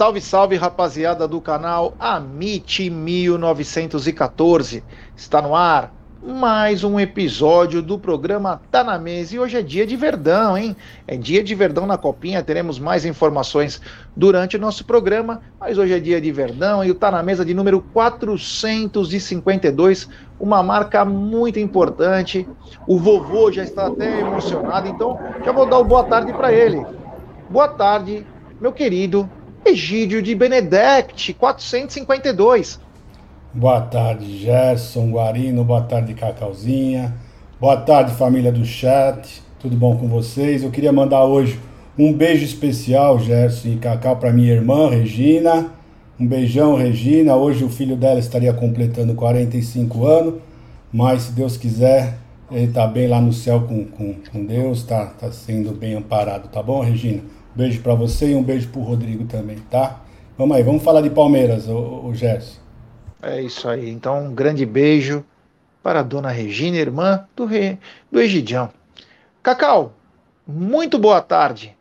Salve, salve, rapaziada do canal Amit 1914. Está no ar mais um episódio do programa Tá na Mesa. E hoje é dia de Verdão, hein? É dia de Verdão na Copinha. Teremos mais informações durante o nosso programa. Mas hoje é dia de Verdão e o Tá na Mesa de número 452. Uma marca muito importante. O vovô já está até emocionado, então já vou dar o boa tarde para ele. Boa tarde, meu querido Egídio de Benedect, 452. Boa tarde, Gerson, Guarino, boa tarde, Cacauzinha. Boa tarde, família do chat. Tudo bom com vocês? Eu queria mandar hoje um beijo especial, Gerson e Cacau, para minha irmã, Regina. Um beijão, Regina. Hoje o filho dela estaria completando 45 anos, mas se Deus quiser, ele está bem lá no céu com, com, com Deus, está tá sendo bem amparado, tá bom, Regina? Beijo para você e um beijo pro Rodrigo também, tá? Vamos aí, vamos falar de Palmeiras, o, o Gerson. É isso aí. Então, um grande beijo para a dona Regina, irmã do, rei, do Egidião. Cacau, muito boa tarde.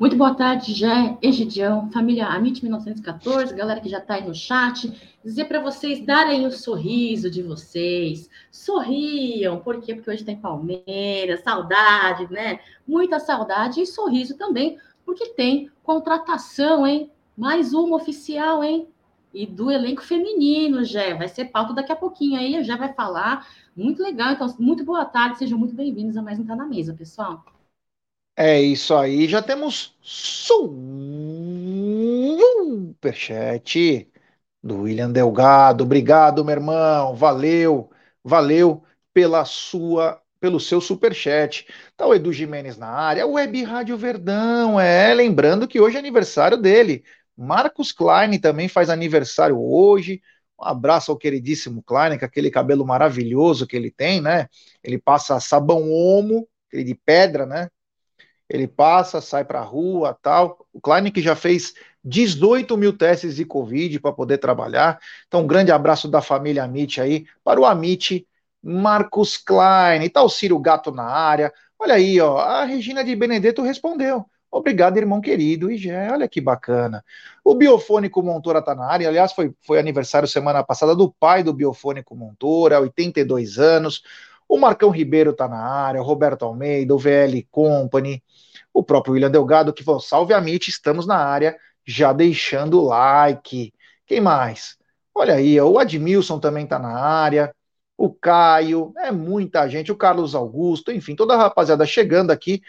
Muito boa tarde, Jé, Egidião, família Amit 1914, galera que já está aí no chat. Dizer para vocês darem o sorriso de vocês. Sorriam, por quê? Porque hoje tem Palmeiras, saudade, né? Muita saudade e sorriso também, porque tem contratação, hein? Mais uma oficial, hein? E do elenco feminino, Jé. Vai ser pauta daqui a pouquinho aí, já vai falar. Muito legal. Então, muito boa tarde, sejam muito bem-vindos a mais um Tá na Mesa, pessoal. É isso aí, já temos superchat do William Delgado. Obrigado, meu irmão. Valeu, valeu pela sua, pelo seu superchat. Tá o Edu Jimenez na área, Web Rádio Verdão, é, lembrando que hoje é aniversário dele. Marcos Klein também faz aniversário hoje. Um abraço ao queridíssimo Klein, com aquele cabelo maravilhoso que ele tem, né? Ele passa sabão homo, aquele de pedra, né? Ele passa, sai para a rua, tal. O Klein que já fez 18 mil testes de Covid para poder trabalhar. Então, um grande abraço da família Amit aí para o Amit Marcos Klein. E tá o Ciro Gato na área. Olha aí, ó, a Regina de Benedetto respondeu. Obrigado, irmão querido. E já, olha que bacana. O Biofônico Montora tá na área. Aliás, foi, foi aniversário semana passada do pai do Biofônico Montora, 82 anos. O Marcão Ribeiro tá na área, o Roberto Almeida, o VL Company, o próprio William Delgado, que falou: salve a Mitch, estamos na área, já deixando o like. Quem mais? Olha aí, o Admilson também tá na área, o Caio, é muita gente, o Carlos Augusto, enfim, toda a rapaziada chegando aqui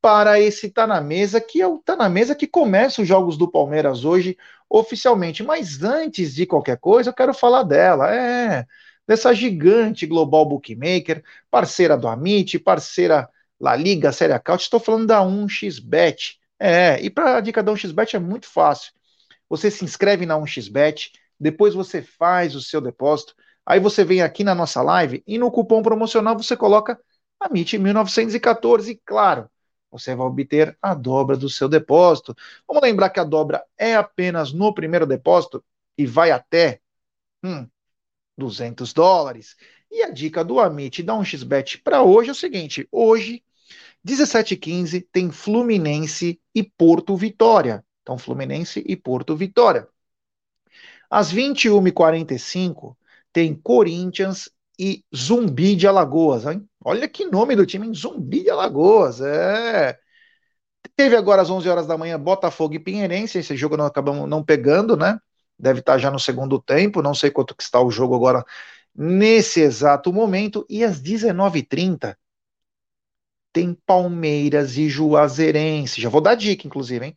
para esse Tá na Mesa, que é o Tá na Mesa que começa os jogos do Palmeiras hoje oficialmente. Mas antes de qualquer coisa, eu quero falar dela. É dessa gigante global bookmaker, parceira do Amit, parceira La Liga, Série Caut, estou falando da 1xBet. É, e para a dica da 1xBet é muito fácil. Você se inscreve na 1xBet, depois você faz o seu depósito, aí você vem aqui na nossa live e no cupom promocional você coloca Amit 1914 e claro, você vai obter a dobra do seu depósito. Vamos lembrar que a dobra é apenas no primeiro depósito e vai até hum, 200 dólares. E a dica do Amit da 1xBet para hoje é o seguinte: hoje, 17h15, tem Fluminense e Porto Vitória. Então, Fluminense e Porto Vitória. Às 21h45, tem Corinthians e Zumbi de Alagoas. Hein? Olha que nome do time, hein? Zumbi de Alagoas. É. Teve agora às 11 horas da manhã Botafogo e Pinheirense. Esse jogo nós acabamos não pegando, né? Deve estar já no segundo tempo, não sei quanto que está o jogo agora nesse exato momento, e às 19h30 tem Palmeiras e Juazeirense, já vou dar dica inclusive, hein?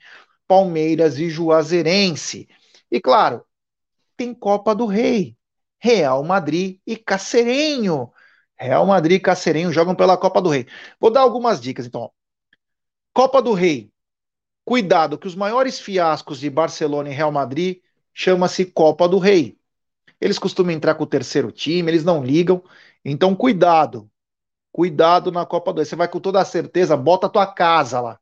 Palmeiras e Juazeirense, e claro, tem Copa do Rei, Real Madrid e Cacerenho, Real Madrid e Cacerenho jogam pela Copa do Rei. Vou dar algumas dicas, então. Copa do Rei, cuidado que os maiores fiascos de Barcelona e Real Madrid chama-se Copa do Rei. Eles costumam entrar com o terceiro time, eles não ligam. Então, cuidado. Cuidado na Copa do Rei. Você vai com toda a certeza, bota a tua casa lá.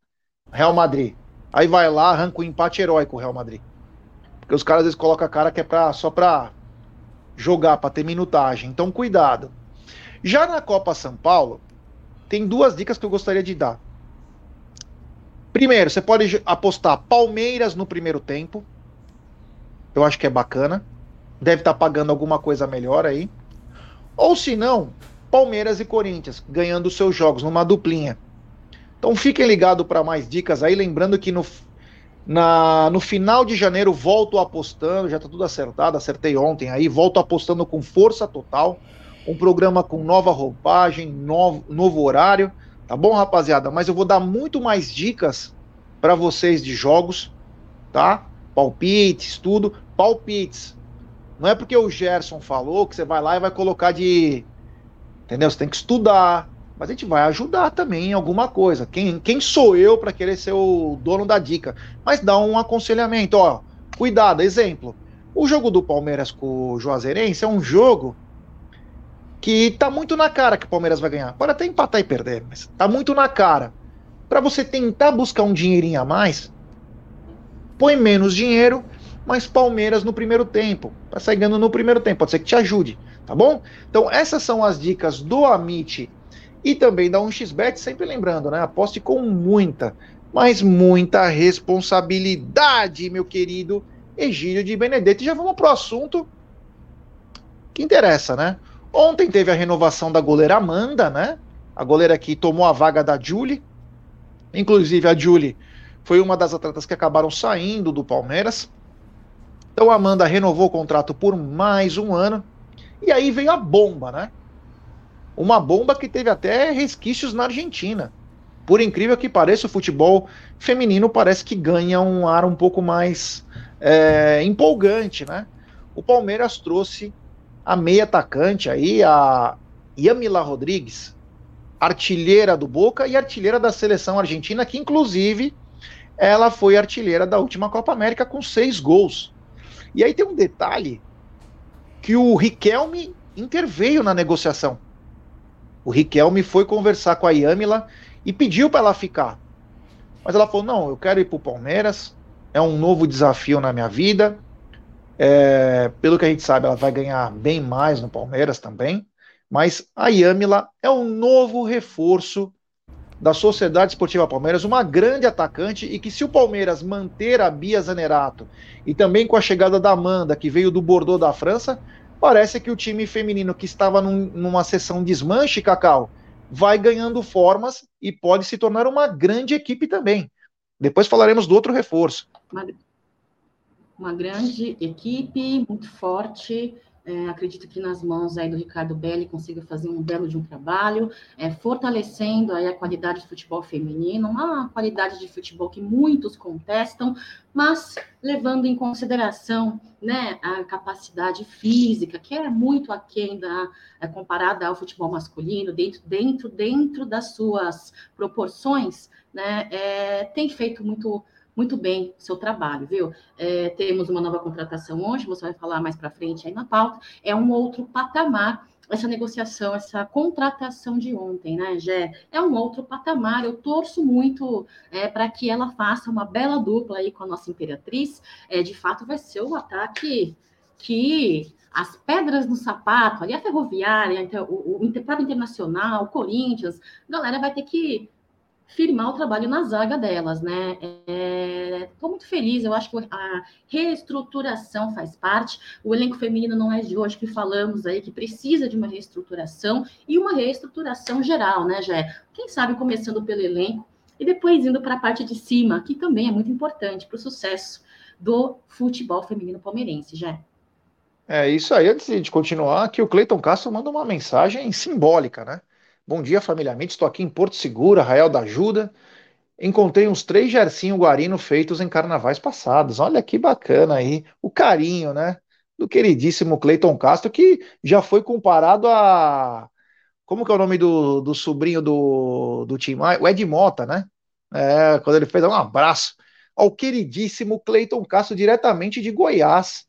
Real Madrid. Aí vai lá, arranca o um empate heróico o Real Madrid. Porque os caras às vezes colocam a cara que é pra, só pra jogar, pra ter minutagem. Então, cuidado. Já na Copa São Paulo, tem duas dicas que eu gostaria de dar. Primeiro, você pode apostar Palmeiras no primeiro tempo. Eu acho que é bacana. Deve estar tá pagando alguma coisa melhor aí. Ou se não, Palmeiras e Corinthians ganhando seus jogos numa duplinha. Então fiquem ligados para mais dicas aí, lembrando que no, na, no final de janeiro volto apostando, já está tudo acertado, acertei ontem aí, volto apostando com força total, um programa com nova roupagem, novo, novo horário, tá bom, rapaziada? Mas eu vou dar muito mais dicas para vocês de jogos, tá? Palpites, tudo, palpites. Não é porque o Gerson falou que você vai lá e vai colocar de. Entendeu? Você tem que estudar, mas a gente vai ajudar também em alguma coisa. Quem, quem sou eu para querer ser o dono da dica? Mas dá um aconselhamento, ó. Cuidado, exemplo. O jogo do Palmeiras com o Juazeirense é um jogo que tá muito na cara que o Palmeiras vai ganhar. Pode até empatar e perder, mas tá muito na cara. Para você tentar buscar um dinheirinho a mais, põe menos dinheiro, mas Palmeiras no primeiro tempo. Sair ganhando no primeiro tempo, pode ser que te ajude, tá bom? Então essas são as dicas do Amit e também dá um xbet, sempre lembrando, né? Aposte com muita, mas muita responsabilidade, meu querido Egílio de Benedetto. E já vamos pro assunto que interessa, né? Ontem teve a renovação da goleira Amanda, né? A goleira que tomou a vaga da Julie. Inclusive, a Julie foi uma das atletas que acabaram saindo do Palmeiras. Então a Amanda renovou o contrato por mais um ano. E aí veio a bomba, né? Uma bomba que teve até resquícios na Argentina. Por incrível que pareça, o futebol feminino parece que ganha um ar um pouco mais é, empolgante, né? O Palmeiras trouxe a meia atacante aí, a Yamila Rodrigues, artilheira do Boca e artilheira da seleção argentina, que inclusive ela foi artilheira da última Copa América com seis gols. E aí tem um detalhe que o Riquelme interveio na negociação. O Riquelme foi conversar com a Yamila e pediu para ela ficar. Mas ela falou: não, eu quero ir para o Palmeiras, é um novo desafio na minha vida. É, pelo que a gente sabe, ela vai ganhar bem mais no Palmeiras também. Mas a Yamila é um novo reforço da Sociedade Esportiva Palmeiras, uma grande atacante e que se o Palmeiras manter a Bia Zanerato e também com a chegada da Amanda, que veio do Bordeaux da França, parece que o time feminino que estava num, numa sessão desmanche, Cacau, vai ganhando formas e pode se tornar uma grande equipe também. Depois falaremos do outro reforço. Uma, uma grande equipe, muito forte, é, acredito que nas mãos aí do Ricardo Belli consiga fazer um belo de um trabalho, é, fortalecendo aí a qualidade do futebol feminino, uma qualidade de futebol que muitos contestam, mas levando em consideração né, a capacidade física, que é muito aquém da, é, comparada ao futebol masculino, dentro, dentro, dentro das suas proporções, né, é, tem feito muito muito bem o seu trabalho, viu? É, temos uma nova contratação hoje, você vai falar mais para frente aí na pauta, é um outro patamar essa negociação, essa contratação de ontem, né, Gé? É um outro patamar. Eu torço muito é, para que ela faça uma bela dupla aí com a nossa imperatriz. É, de fato, vai ser um ataque que as pedras no sapato, ali a ferroviária, o, o, o internacional, o Corinthians, galera vai ter que firmar o trabalho na zaga delas, né? Estou é, muito feliz, eu acho que a reestruturação faz parte. O elenco feminino não é de hoje que falamos aí que precisa de uma reestruturação e uma reestruturação geral, né, Jé? Quem sabe começando pelo elenco e depois indo para a parte de cima, que também é muito importante para o sucesso do futebol feminino palmeirense, Jé. É isso aí, antes de continuar, que o Cleiton Castro manda uma mensagem simbólica, né? Bom dia, familiarmente. Estou aqui em Porto Seguro, Arraial da Ajuda. Encontrei uns três Gercinho Guarino feitos em carnavais passados. Olha que bacana aí. O carinho, né? Do queridíssimo Cleiton Castro, que já foi comparado a. Como que é o nome do, do sobrinho do, do Tim Maia? O Ed Mota, né? É, quando ele fez um abraço ao queridíssimo Cleiton Castro, diretamente de Goiás.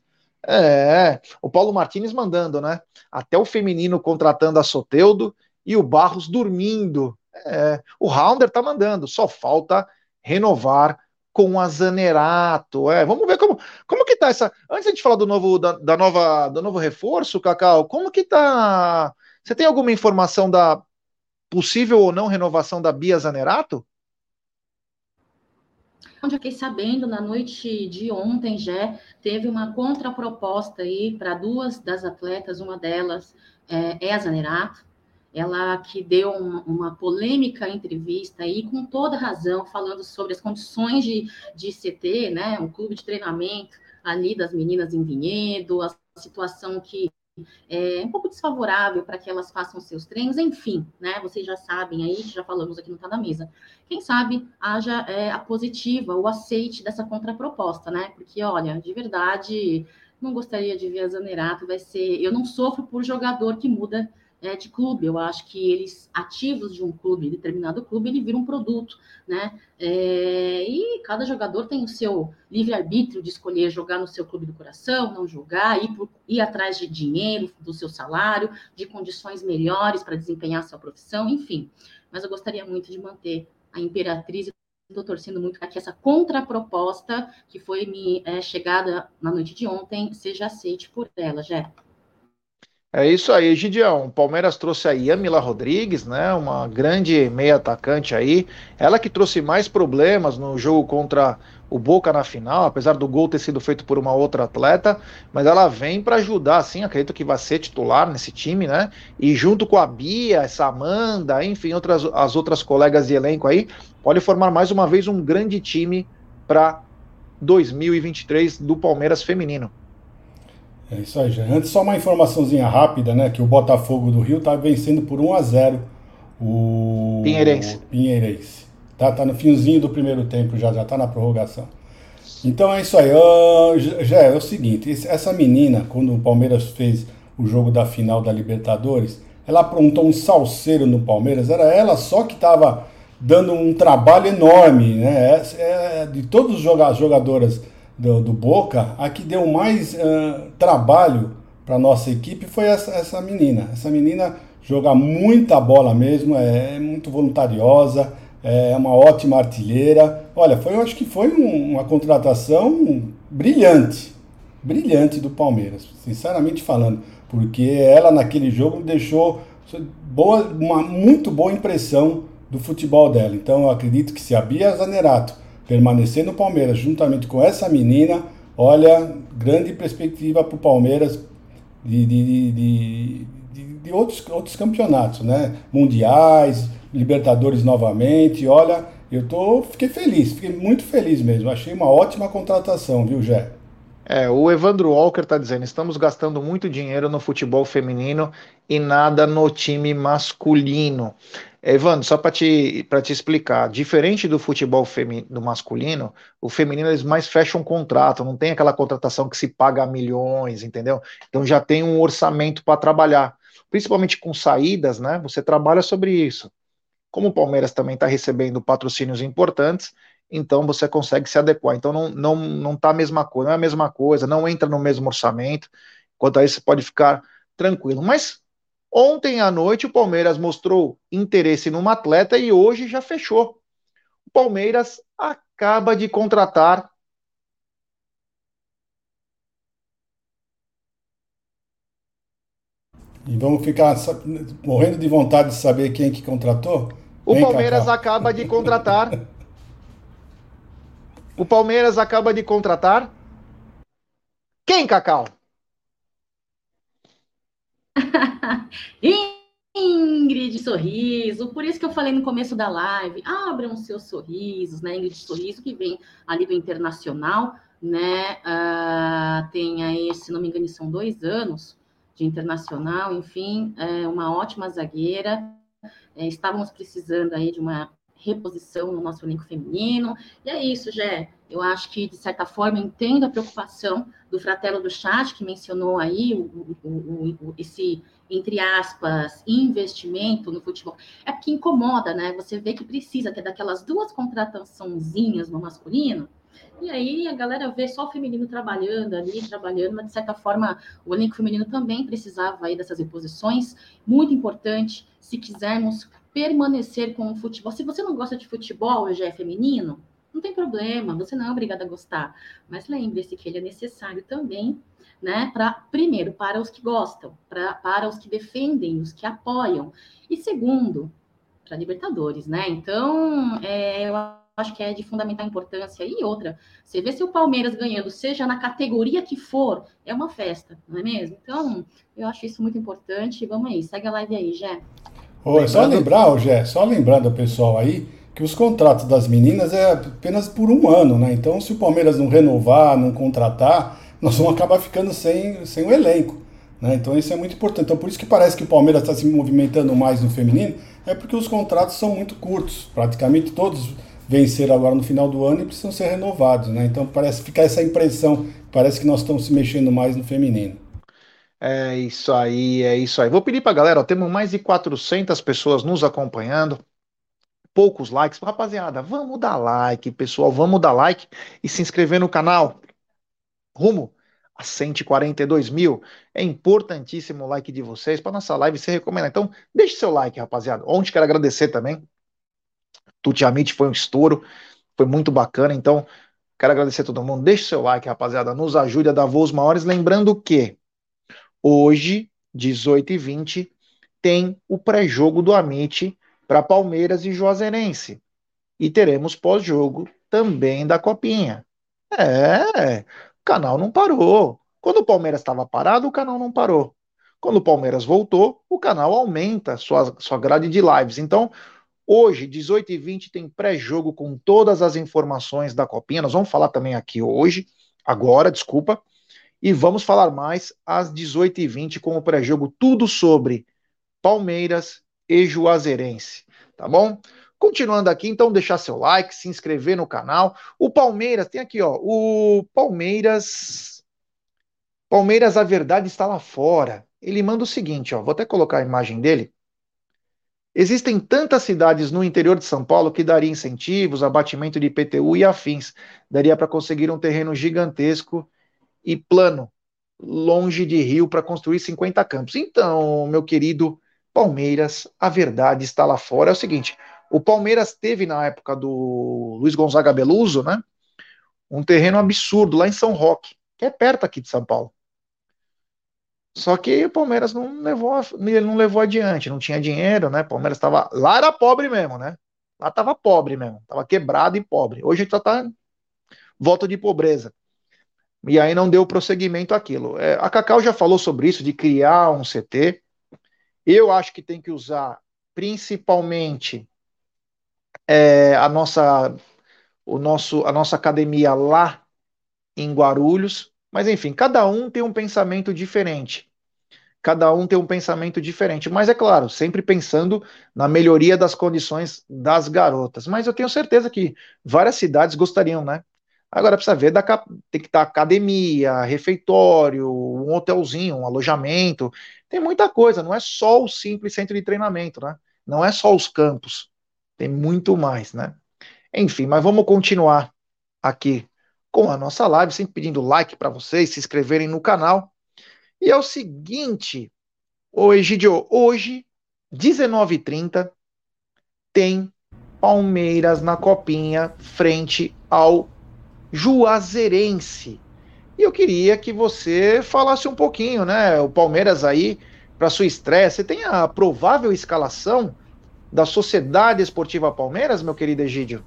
É, o Paulo Martins mandando, né? Até o feminino contratando a Soteudo e o Barros dormindo. É, o Rounder tá mandando, só falta renovar com a Zanerato. É, vamos ver como, como que tá essa. Antes de falar do novo da, da, nova do novo reforço, Cacau, como que tá? Você tem alguma informação da possível ou não renovação da Bia Zanerato? Onde eu fiquei sabendo, na noite de ontem já teve uma contraproposta aí para duas das atletas, uma delas é, é a Zanerato, ela que deu uma, uma, polêmica entrevista aí, com toda razão, falando sobre as condições de, de CT, né, um clube de treinamento ali das meninas em Vinhedo, a situação que é um pouco desfavorável para que elas façam seus treinos, enfim, né? Vocês já sabem aí, já falamos aqui no Tá na Mesa. Quem sabe haja é, a positiva, o aceite dessa contraproposta, né? Porque, olha, de verdade, não gostaria de ver a Zanerato, vai ser. Eu não sofro por jogador que muda é, de clube. Eu acho que eles, ativos de um clube, determinado clube, ele vira um produto, né? É, e cada jogador tem o seu livre-arbítrio de escolher jogar no seu clube do coração, não jogar, ir, por, ir atrás de dinheiro, do seu salário, de condições melhores para desempenhar sua profissão, enfim. Mas eu gostaria muito de manter a Imperatriz estou torcendo muito para que essa contraproposta que foi me é, chegada na noite de ontem seja aceite por ela, Jé. É isso aí, Gideão. O Palmeiras trouxe a Yamila Rodrigues, né? Uma grande meia atacante aí. Ela que trouxe mais problemas no jogo contra o Boca na final, apesar do gol ter sido feito por uma outra atleta, mas ela vem para ajudar, assim, acredito que vai ser titular nesse time, né? E junto com a Bia, essa Amanda, enfim, outras, as outras colegas de elenco aí, pode formar mais uma vez um grande time para 2023 do Palmeiras feminino. É isso aí, já. Antes, só uma informaçãozinha rápida, né? Que o Botafogo do Rio tá vencendo por 1 a 0 o Pinheirense. O Pinheirense. Tá, tá no finzinho do primeiro tempo, já, já tá na prorrogação. Então é isso aí. Uh, já é o seguinte: essa menina, quando o Palmeiras fez o jogo da final da Libertadores, ela aprontou um salseiro no Palmeiras. Era ela só que estava dando um trabalho enorme, né? É, é, de todos os jogadoras do, do Boca, a que deu mais uh, trabalho para nossa equipe foi essa, essa menina. Essa menina joga muita bola mesmo, é, é muito voluntariosa, é uma ótima artilheira. Olha, foi, eu acho que foi um, uma contratação brilhante, brilhante do Palmeiras, sinceramente falando, porque ela naquele jogo deixou boa, uma muito boa impressão do futebol dela. Então eu acredito que se a Bia Zanerato permanecer no Palmeiras juntamente com essa menina, olha, grande perspectiva para o Palmeiras de, de, de, de, outros, outros campeonatos, né? Mundiais, Libertadores novamente. Olha, eu tô, fiquei feliz, fiquei muito feliz mesmo. Achei uma ótima contratação, viu, Jé? É, o Evandro Walker está dizendo: estamos gastando muito dinheiro no futebol feminino e nada no time masculino. Evandro, só para te, te explicar, diferente do futebol feminino, masculino, o feminino eles mais fecham um contrato, não tem aquela contratação que se paga milhões, entendeu? Então já tem um orçamento para trabalhar, principalmente com saídas, né? Você trabalha sobre isso. Como o Palmeiras também está recebendo patrocínios importantes, então você consegue se adequar. Então não, não, não tá a mesma coisa, não é a mesma coisa, não entra no mesmo orçamento. Quanto a isso, você pode ficar tranquilo. Mas Ontem à noite, o Palmeiras mostrou interesse numa atleta e hoje já fechou. O Palmeiras acaba de contratar. E vamos ficar morrendo de vontade de saber quem que contratou? O Palmeiras Cacau? acaba de contratar. o Palmeiras acaba de contratar. Quem, Cacau? Ingrid Sorriso, por isso que eu falei no começo da live, abram seus sorrisos, né? Ingrid Sorriso, que vem ali do Internacional, né? Uh, tem aí, se não me engano, são dois anos de Internacional, enfim, é uma ótima zagueira. É, estávamos precisando aí de uma reposição no nosso elenco feminino. E é isso, Jé. Eu acho que, de certa forma, entendo a preocupação do fratelo do chat, que mencionou aí o, o, o, esse, entre aspas, investimento no futebol. É porque incomoda, né? Você vê que precisa ter daquelas duas contrataçãozinhas no masculino, e aí a galera vê só o feminino trabalhando ali, trabalhando, mas de certa forma o elenco feminino também precisava aí dessas reposições, muito importante se quisermos permanecer com o futebol. Se você não gosta de futebol, já é feminino, não tem problema, você não é obrigada a gostar. Mas lembre-se que ele é necessário também, né? Para primeiro, para os que gostam, pra, para os que defendem, os que apoiam. E segundo, para Libertadores, né? Então, é, eu acho que é de fundamental importância. E outra, você vê se o Palmeiras ganhando, seja na categoria que for, é uma festa, não é mesmo? Então, eu acho isso muito importante. Vamos aí, segue a live aí, Jé. Oi, só lembrar, Jé, só lembrando o pessoal aí que os contratos das meninas é apenas por um ano, né? Então, se o Palmeiras não renovar, não contratar, nós vamos acabar ficando sem, sem o elenco. Né? Então, isso é muito importante. Então, por isso que parece que o Palmeiras está se movimentando mais no feminino, é porque os contratos são muito curtos. Praticamente todos venceram agora no final do ano e precisam ser renovados. Né? Então, parece ficar essa impressão, parece que nós estamos se mexendo mais no feminino. É isso aí, é isso aí. Vou pedir para a galera, ó, temos mais de 400 pessoas nos acompanhando poucos likes. Rapaziada, vamos dar like, pessoal, vamos dar like e se inscrever no canal. Rumo a 142 mil. É importantíssimo o like de vocês para nossa live ser recomendada. Então, deixe seu like, rapaziada. Ontem quero agradecer também. Tuti Amit foi um estouro, foi muito bacana. Então, quero agradecer a todo mundo. Deixe seu like, rapaziada. Nos ajude a dar voos maiores. Lembrando que hoje, 18h20, tem o pré-jogo do Amit para Palmeiras e Juazeirense. E teremos pós-jogo também da Copinha. É, o canal não parou. Quando o Palmeiras estava parado, o canal não parou. Quando o Palmeiras voltou, o canal aumenta sua, sua grade de lives. Então, hoje, 18h20, tem pré-jogo com todas as informações da Copinha. Nós vamos falar também aqui hoje, agora, desculpa. E vamos falar mais às 18h20 com o pré-jogo, tudo sobre Palmeiras e Juazeirense, tá bom? Continuando aqui, então, deixar seu like, se inscrever no canal. O Palmeiras, tem aqui, ó, o Palmeiras. Palmeiras, a verdade está lá fora. Ele manda o seguinte, ó, vou até colocar a imagem dele. Existem tantas cidades no interior de São Paulo que daria incentivos, abatimento de IPTU e afins. Daria para conseguir um terreno gigantesco e plano, longe de Rio, para construir 50 campos. Então, meu querido Palmeiras, a verdade está lá fora. É o seguinte: o Palmeiras teve na época do Luiz Gonzaga Beluso, né? Um terreno absurdo lá em São Roque, que é perto aqui de São Paulo. Só que o Palmeiras não levou, ele não levou adiante, não tinha dinheiro, né? O Palmeiras estava lá era pobre mesmo, né? Lá estava pobre mesmo, estava quebrado e pobre. Hoje está volta de pobreza. E aí não deu prosseguimento àquilo. É, a Cacau já falou sobre isso, de criar um CT. Eu acho que tem que usar principalmente é, a nossa o nosso a nossa academia lá em Guarulhos, mas enfim, cada um tem um pensamento diferente. Cada um tem um pensamento diferente, mas é claro, sempre pensando na melhoria das condições das garotas. Mas eu tenho certeza que várias cidades gostariam, né? Agora precisa ver, da, tem que estar academia, refeitório, um hotelzinho, um alojamento. Tem muita coisa, não é só o simples centro de treinamento, né? Não é só os campos. Tem muito mais, né? Enfim, mas vamos continuar aqui com a nossa live, sempre pedindo like para vocês, se inscreverem no canal. E é o seguinte, Egidio, hoje, 19h30, tem Palmeiras na copinha frente ao Juazeirense. E eu queria que você falasse um pouquinho, né? O Palmeiras aí, para sua estreia, você tem a provável escalação da Sociedade Esportiva Palmeiras, meu querido Egídio?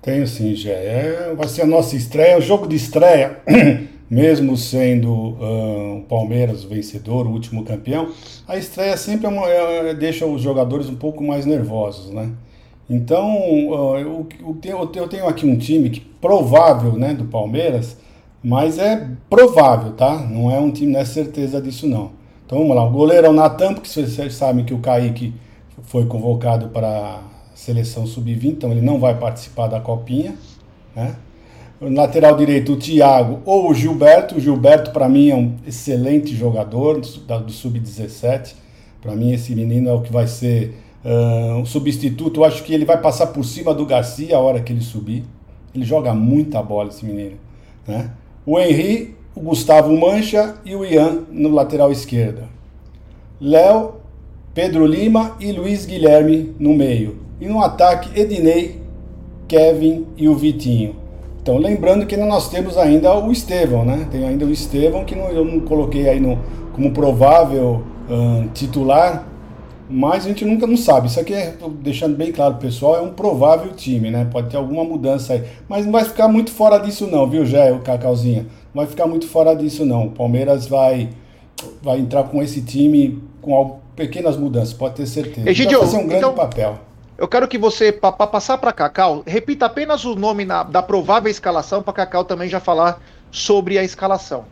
Tenho sim, Gé. É, vai ser a nossa estreia, o jogo de estreia, mesmo sendo uh, o Palmeiras o vencedor, o último campeão, a estreia sempre é uma, é, deixa os jogadores um pouco mais nervosos, né? Então, eu, tenho aqui um time que provável, né, do Palmeiras, mas é provável, tá? Não é um time, não é certeza disso não. Então vamos lá, o goleiro é o Natan, porque vocês sabem que o Kaique foi convocado para a seleção sub-20, então ele não vai participar da copinha, né? O lateral direito, o Thiago ou o Gilberto. O Gilberto, para mim, é um excelente jogador do, do sub-17. Para mim, esse menino é o que vai ser um substituto, eu acho que ele vai passar por cima do Garcia a hora que ele subir. Ele joga muita bola, esse menino. Né? O Henry, o Gustavo Mancha e o Ian no lateral esquerda. Léo, Pedro Lima e Luiz Guilherme no meio. E no ataque, Ednei, Kevin e o Vitinho. Então, lembrando que nós temos ainda o Estevão, né? Tem ainda o Estevão, que não, eu não coloquei aí no, como provável uh, titular, mas a gente nunca não sabe. Isso aqui é, deixando bem claro, pessoal, é um provável time, né? Pode ter alguma mudança aí. Mas não vai ficar muito fora disso não, viu, Jé, o Cacauzinha? Não vai ficar muito fora disso não. O Palmeiras vai, vai entrar com esse time com pequenas mudanças, pode ter certeza. Egidio, vai fazer um grande então, papel. Eu quero que você, para passar para Cacau, repita apenas o nome na, da provável escalação, para Cacau também já falar sobre a escalação.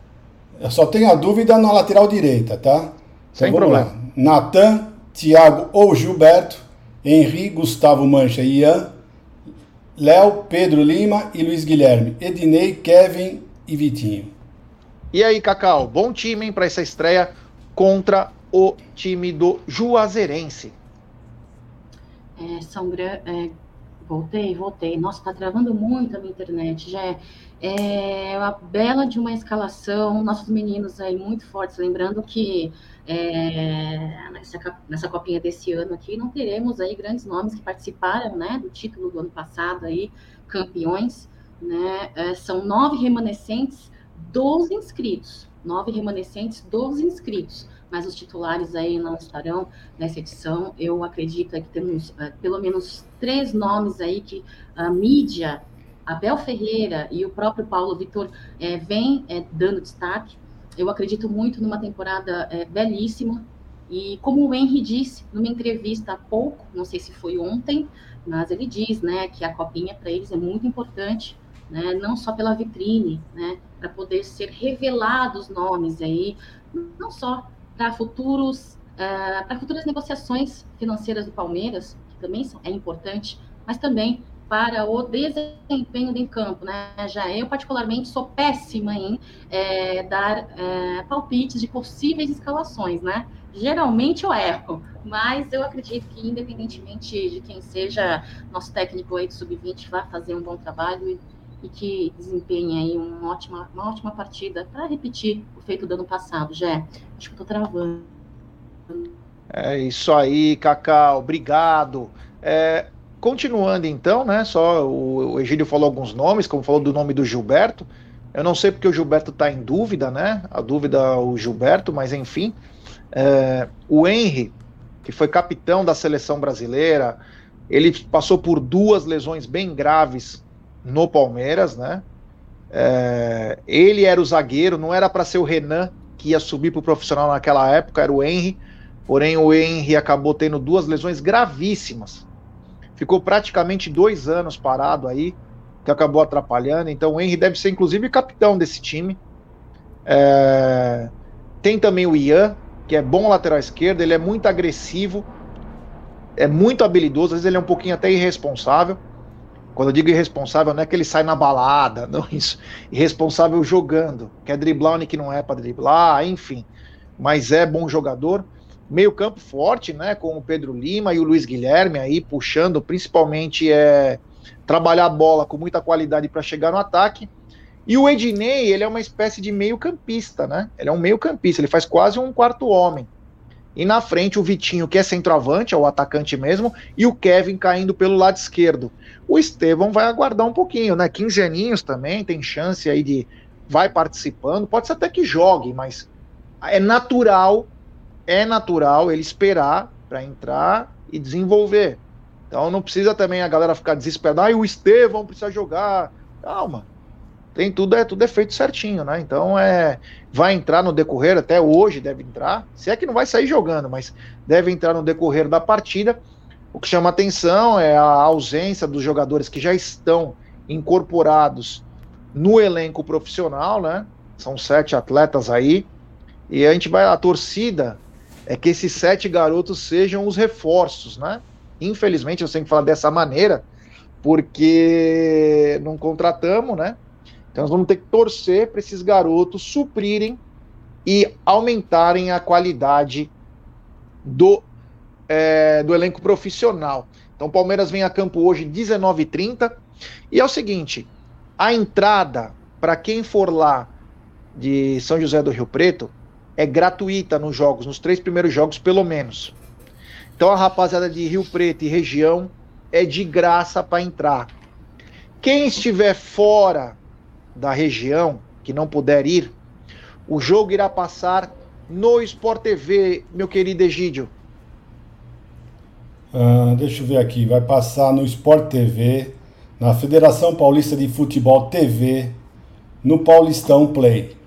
Eu só tenho a dúvida na lateral direita, tá? Então, Sem problema. Natan, Thiago ou Gilberto, Henri, Gustavo Mancha e Ian, Léo, Pedro Lima e Luiz Guilherme, Ednei, Kevin e Vitinho. E aí, Cacau, bom time hein, para essa estreia contra o time do Juazeirense. É, são é, voltei, voltei. Nossa, tá travando muito a minha internet. Já é, é uma bela de uma escalação. Nossos meninos aí muito fortes. Lembrando que é, nessa, nessa copinha desse ano aqui não teremos aí grandes nomes que participaram, né, do título do ano passado aí, campeões, né? É, são nove remanescentes, 12 inscritos. Nove remanescentes, 12 inscritos mas os titulares aí não estarão nessa edição. Eu acredito que temos uh, pelo menos três nomes aí que a mídia, Abel Ferreira e o próprio Paulo Vitor é, vem é, dando destaque. Eu acredito muito numa temporada é, belíssima. E como o Henry disse numa entrevista há pouco, não sei se foi ontem, mas ele diz né, que a copinha para eles é muito importante, né, não só pela vitrine, né, para poder ser revelados nomes aí, não só para futuros uh, para futuras negociações financeiras do Palmeiras, que também é importante, mas também para o desempenho em campo, né? Já eu particularmente sou péssima em é, dar é, palpites de possíveis escalações, né? Geralmente eu erro, mas eu acredito que independentemente de quem seja nosso técnico aí do sub-20 vai fazer um bom trabalho e, e que desempenhe aí uma ótima, uma ótima partida para repetir o feito do ano passado, já. Acho que estou travando. É isso aí, Cacau, obrigado. É, continuando então, né? Só o, o Egídio falou alguns nomes, como falou do nome do Gilberto. Eu não sei porque o Gilberto está em dúvida, né? A dúvida é o Gilberto, mas enfim. É, o Henry, que foi capitão da seleção brasileira, ele passou por duas lesões bem graves no Palmeiras, né? É, ele era o zagueiro, não era para ser o Renan que ia subir para o profissional naquela época, era o Henry. Porém, o Henry acabou tendo duas lesões gravíssimas. Ficou praticamente dois anos parado aí, que acabou atrapalhando. Então, o Henry deve ser, inclusive, capitão desse time. É... Tem também o Ian, que é bom lateral esquerdo, ele é muito agressivo, é muito habilidoso, às vezes ele é um pouquinho até irresponsável. Quando eu digo irresponsável, não é que ele sai na balada, não isso. Irresponsável jogando, quer driblar onde que não é para driblar, enfim. Mas é bom jogador. Meio campo forte, né? Com o Pedro Lima e o Luiz Guilherme aí puxando, principalmente é trabalhar a bola com muita qualidade para chegar no ataque. E o Ednei, ele é uma espécie de meio campista, né? Ele é um meio campista, ele faz quase um quarto homem. E na frente o Vitinho, que é centroavante, é o atacante mesmo, e o Kevin caindo pelo lado esquerdo. O Estevão vai aguardar um pouquinho, né? 15 aninhos também, tem chance aí de. Vai participando, pode ser até que jogue, mas é natural, é natural ele esperar para entrar e desenvolver. Então não precisa também a galera ficar desesperada, ah, o Estevão precisa jogar. Calma, tem tudo é tudo é feito certinho, né? Então é vai entrar no decorrer até hoje deve entrar, se é que não vai sair jogando, mas deve entrar no decorrer da partida. O que chama atenção é a ausência dos jogadores que já estão incorporados no elenco profissional, né? São sete atletas aí e a gente vai a torcida é que esses sete garotos sejam os reforços, né? Infelizmente eu tenho que falar dessa maneira porque não contratamos, né? Então nós vamos ter que torcer para esses garotos suprirem e aumentarem a qualidade do, é, do elenco profissional. Então o Palmeiras vem a campo hoje 19h30. E é o seguinte: a entrada para quem for lá de São José do Rio Preto é gratuita nos jogos, nos três primeiros jogos, pelo menos. Então a rapaziada de Rio Preto e região é de graça para entrar. Quem estiver fora da região que não puder ir, o jogo irá passar no Sport TV, meu querido Egídio. Uh, deixa eu ver aqui, vai passar no Sport TV, na Federação Paulista de Futebol TV, no Paulistão Play.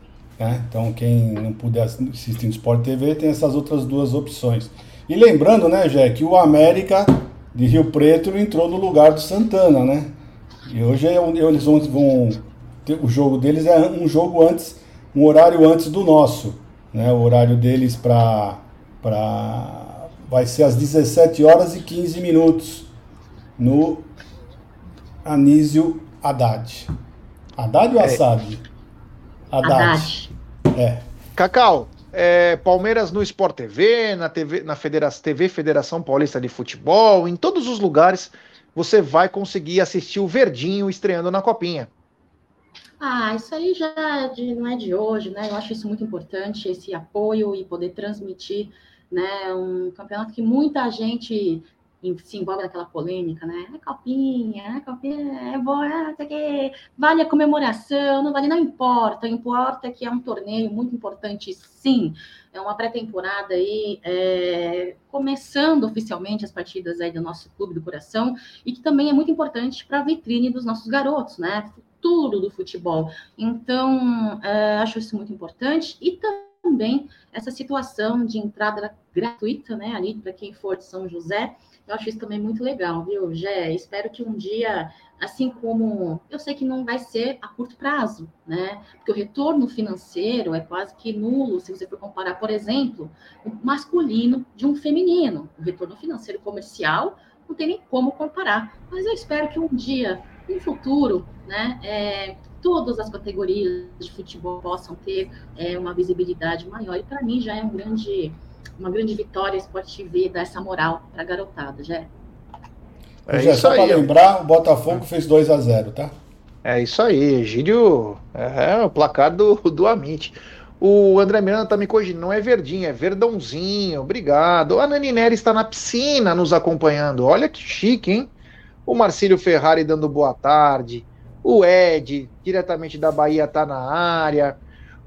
Né? Então, quem não puder assistir no Sport TV tem essas outras duas opções. E lembrando, né, Jé, que o América de Rio Preto entrou no lugar do Santana, né? E hoje é, eles vão, vão o jogo deles é um jogo antes, um horário antes do nosso, né? O horário deles para para vai ser às 17 horas e 15 minutos no Anísio Haddad. Haddad ou é. Haddad. Haddad. É. Cacau, é, Palmeiras no Sport TV, na TV, na Federação, TV Federação Paulista de Futebol, em todos os lugares você vai conseguir assistir o Verdinho estreando na Copinha. Ah, isso aí já de, não é de hoje, né? Eu acho isso muito importante, esse apoio e poder transmitir, né? Um campeonato que muita gente se envolve naquela polêmica, né? É copinha, é copinha, é boa, é, que vale a comemoração, não vale, não importa, importa que é um torneio muito importante, sim. É uma pré-temporada aí, é, começando oficialmente as partidas aí do nosso clube do coração, e que também é muito importante para a vitrine dos nossos garotos, né? Futuro do futebol. Então, é, acho isso muito importante, e também essa situação de entrada gratuita, né, ali para quem for de São José, eu acho isso também muito legal, viu, Gé? Espero que um dia, assim como eu sei que não vai ser a curto prazo, né? Porque o retorno financeiro é quase que nulo se você for comparar, por exemplo, o masculino de um feminino. O retorno financeiro comercial não tem nem como comparar. Mas eu espero que um dia, no futuro, né, é, todas as categorias de futebol possam ter é, uma visibilidade maior. E para mim já é um grande uma grande vitória Sport TV dar essa moral para a garotada, já. É já, só para lembrar, o Botafogo fez 2 a 0 tá? É isso aí, Egídio é, é o placar do, do Amit. O André Miranda tá me corrigindo, não é verdinho, é verdãozinho, obrigado. A Nani Nery está na piscina nos acompanhando, olha que chique, hein? O Marcílio Ferrari dando boa tarde. O Ed, diretamente da Bahia, tá na área.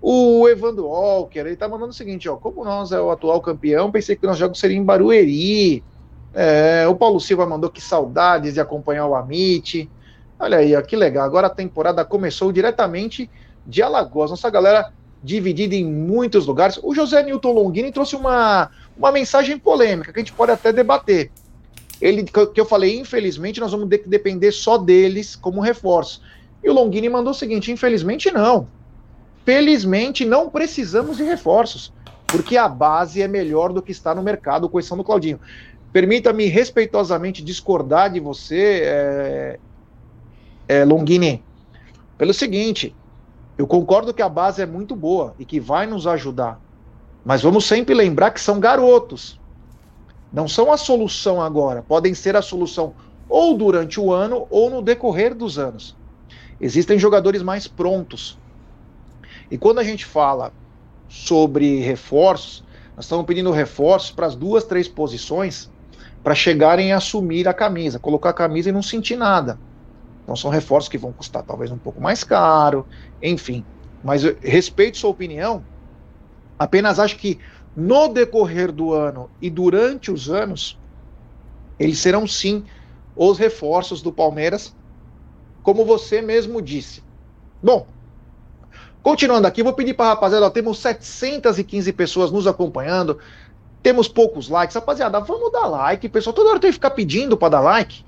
O Evandro Walker, ele tá mandando o seguinte, ó, como nós é o atual campeão, pensei que o nosso jogo seria em Barueri. É, o Paulo Silva mandou que saudades de acompanhar o Amit. Olha aí, ó, que legal. Agora a temporada começou diretamente de Alagoas. Nossa galera dividida em muitos lugares. O José Newton Longini trouxe uma, uma mensagem polêmica que a gente pode até debater. Ele que eu falei, infelizmente, nós vamos ter que depender só deles como reforço. E o Longini mandou o seguinte: infelizmente não. Felizmente, não precisamos de reforços, porque a base é melhor do que está no mercado, exceção do Claudinho. Permita-me respeitosamente discordar de você, é, é, Longini, pelo seguinte: eu concordo que a base é muito boa e que vai nos ajudar, mas vamos sempre lembrar que são garotos. Não são a solução agora, podem ser a solução ou durante o ano ou no decorrer dos anos. Existem jogadores mais prontos, e quando a gente fala sobre reforços, nós estamos pedindo reforços para as duas, três posições para chegarem a assumir a camisa, colocar a camisa e não sentir nada. Então são reforços que vão custar talvez um pouco mais caro, enfim. Mas respeito sua opinião, apenas acho que no decorrer do ano e durante os anos, eles serão sim os reforços do Palmeiras, como você mesmo disse. Bom, Continuando aqui, vou pedir para a rapaziada, ó, temos 715 pessoas nos acompanhando, temos poucos likes. Rapaziada, vamos dar like, pessoal. Toda hora tem que ficar pedindo para dar like.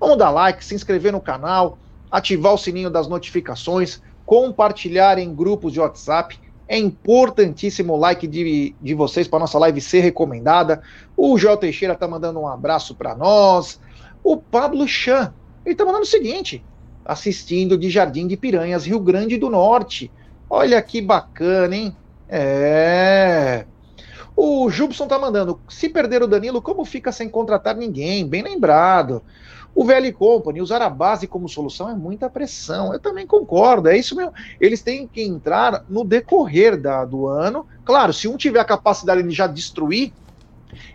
Vamos dar like, se inscrever no canal, ativar o sininho das notificações, compartilhar em grupos de WhatsApp. É importantíssimo o like de, de vocês para nossa live ser recomendada. O Joel Teixeira tá mandando um abraço para nós. O Pablo Chan, ele tá mandando o seguinte: assistindo de Jardim de Piranhas, Rio Grande do Norte. Olha que bacana, hein? É. O Jubson tá mandando. Se perder o Danilo, como fica sem contratar ninguém? Bem lembrado. O VL Company, usar a base como solução é muita pressão. Eu também concordo, é isso mesmo. Eles têm que entrar no decorrer da, do ano. Claro, se um tiver a capacidade de já destruir.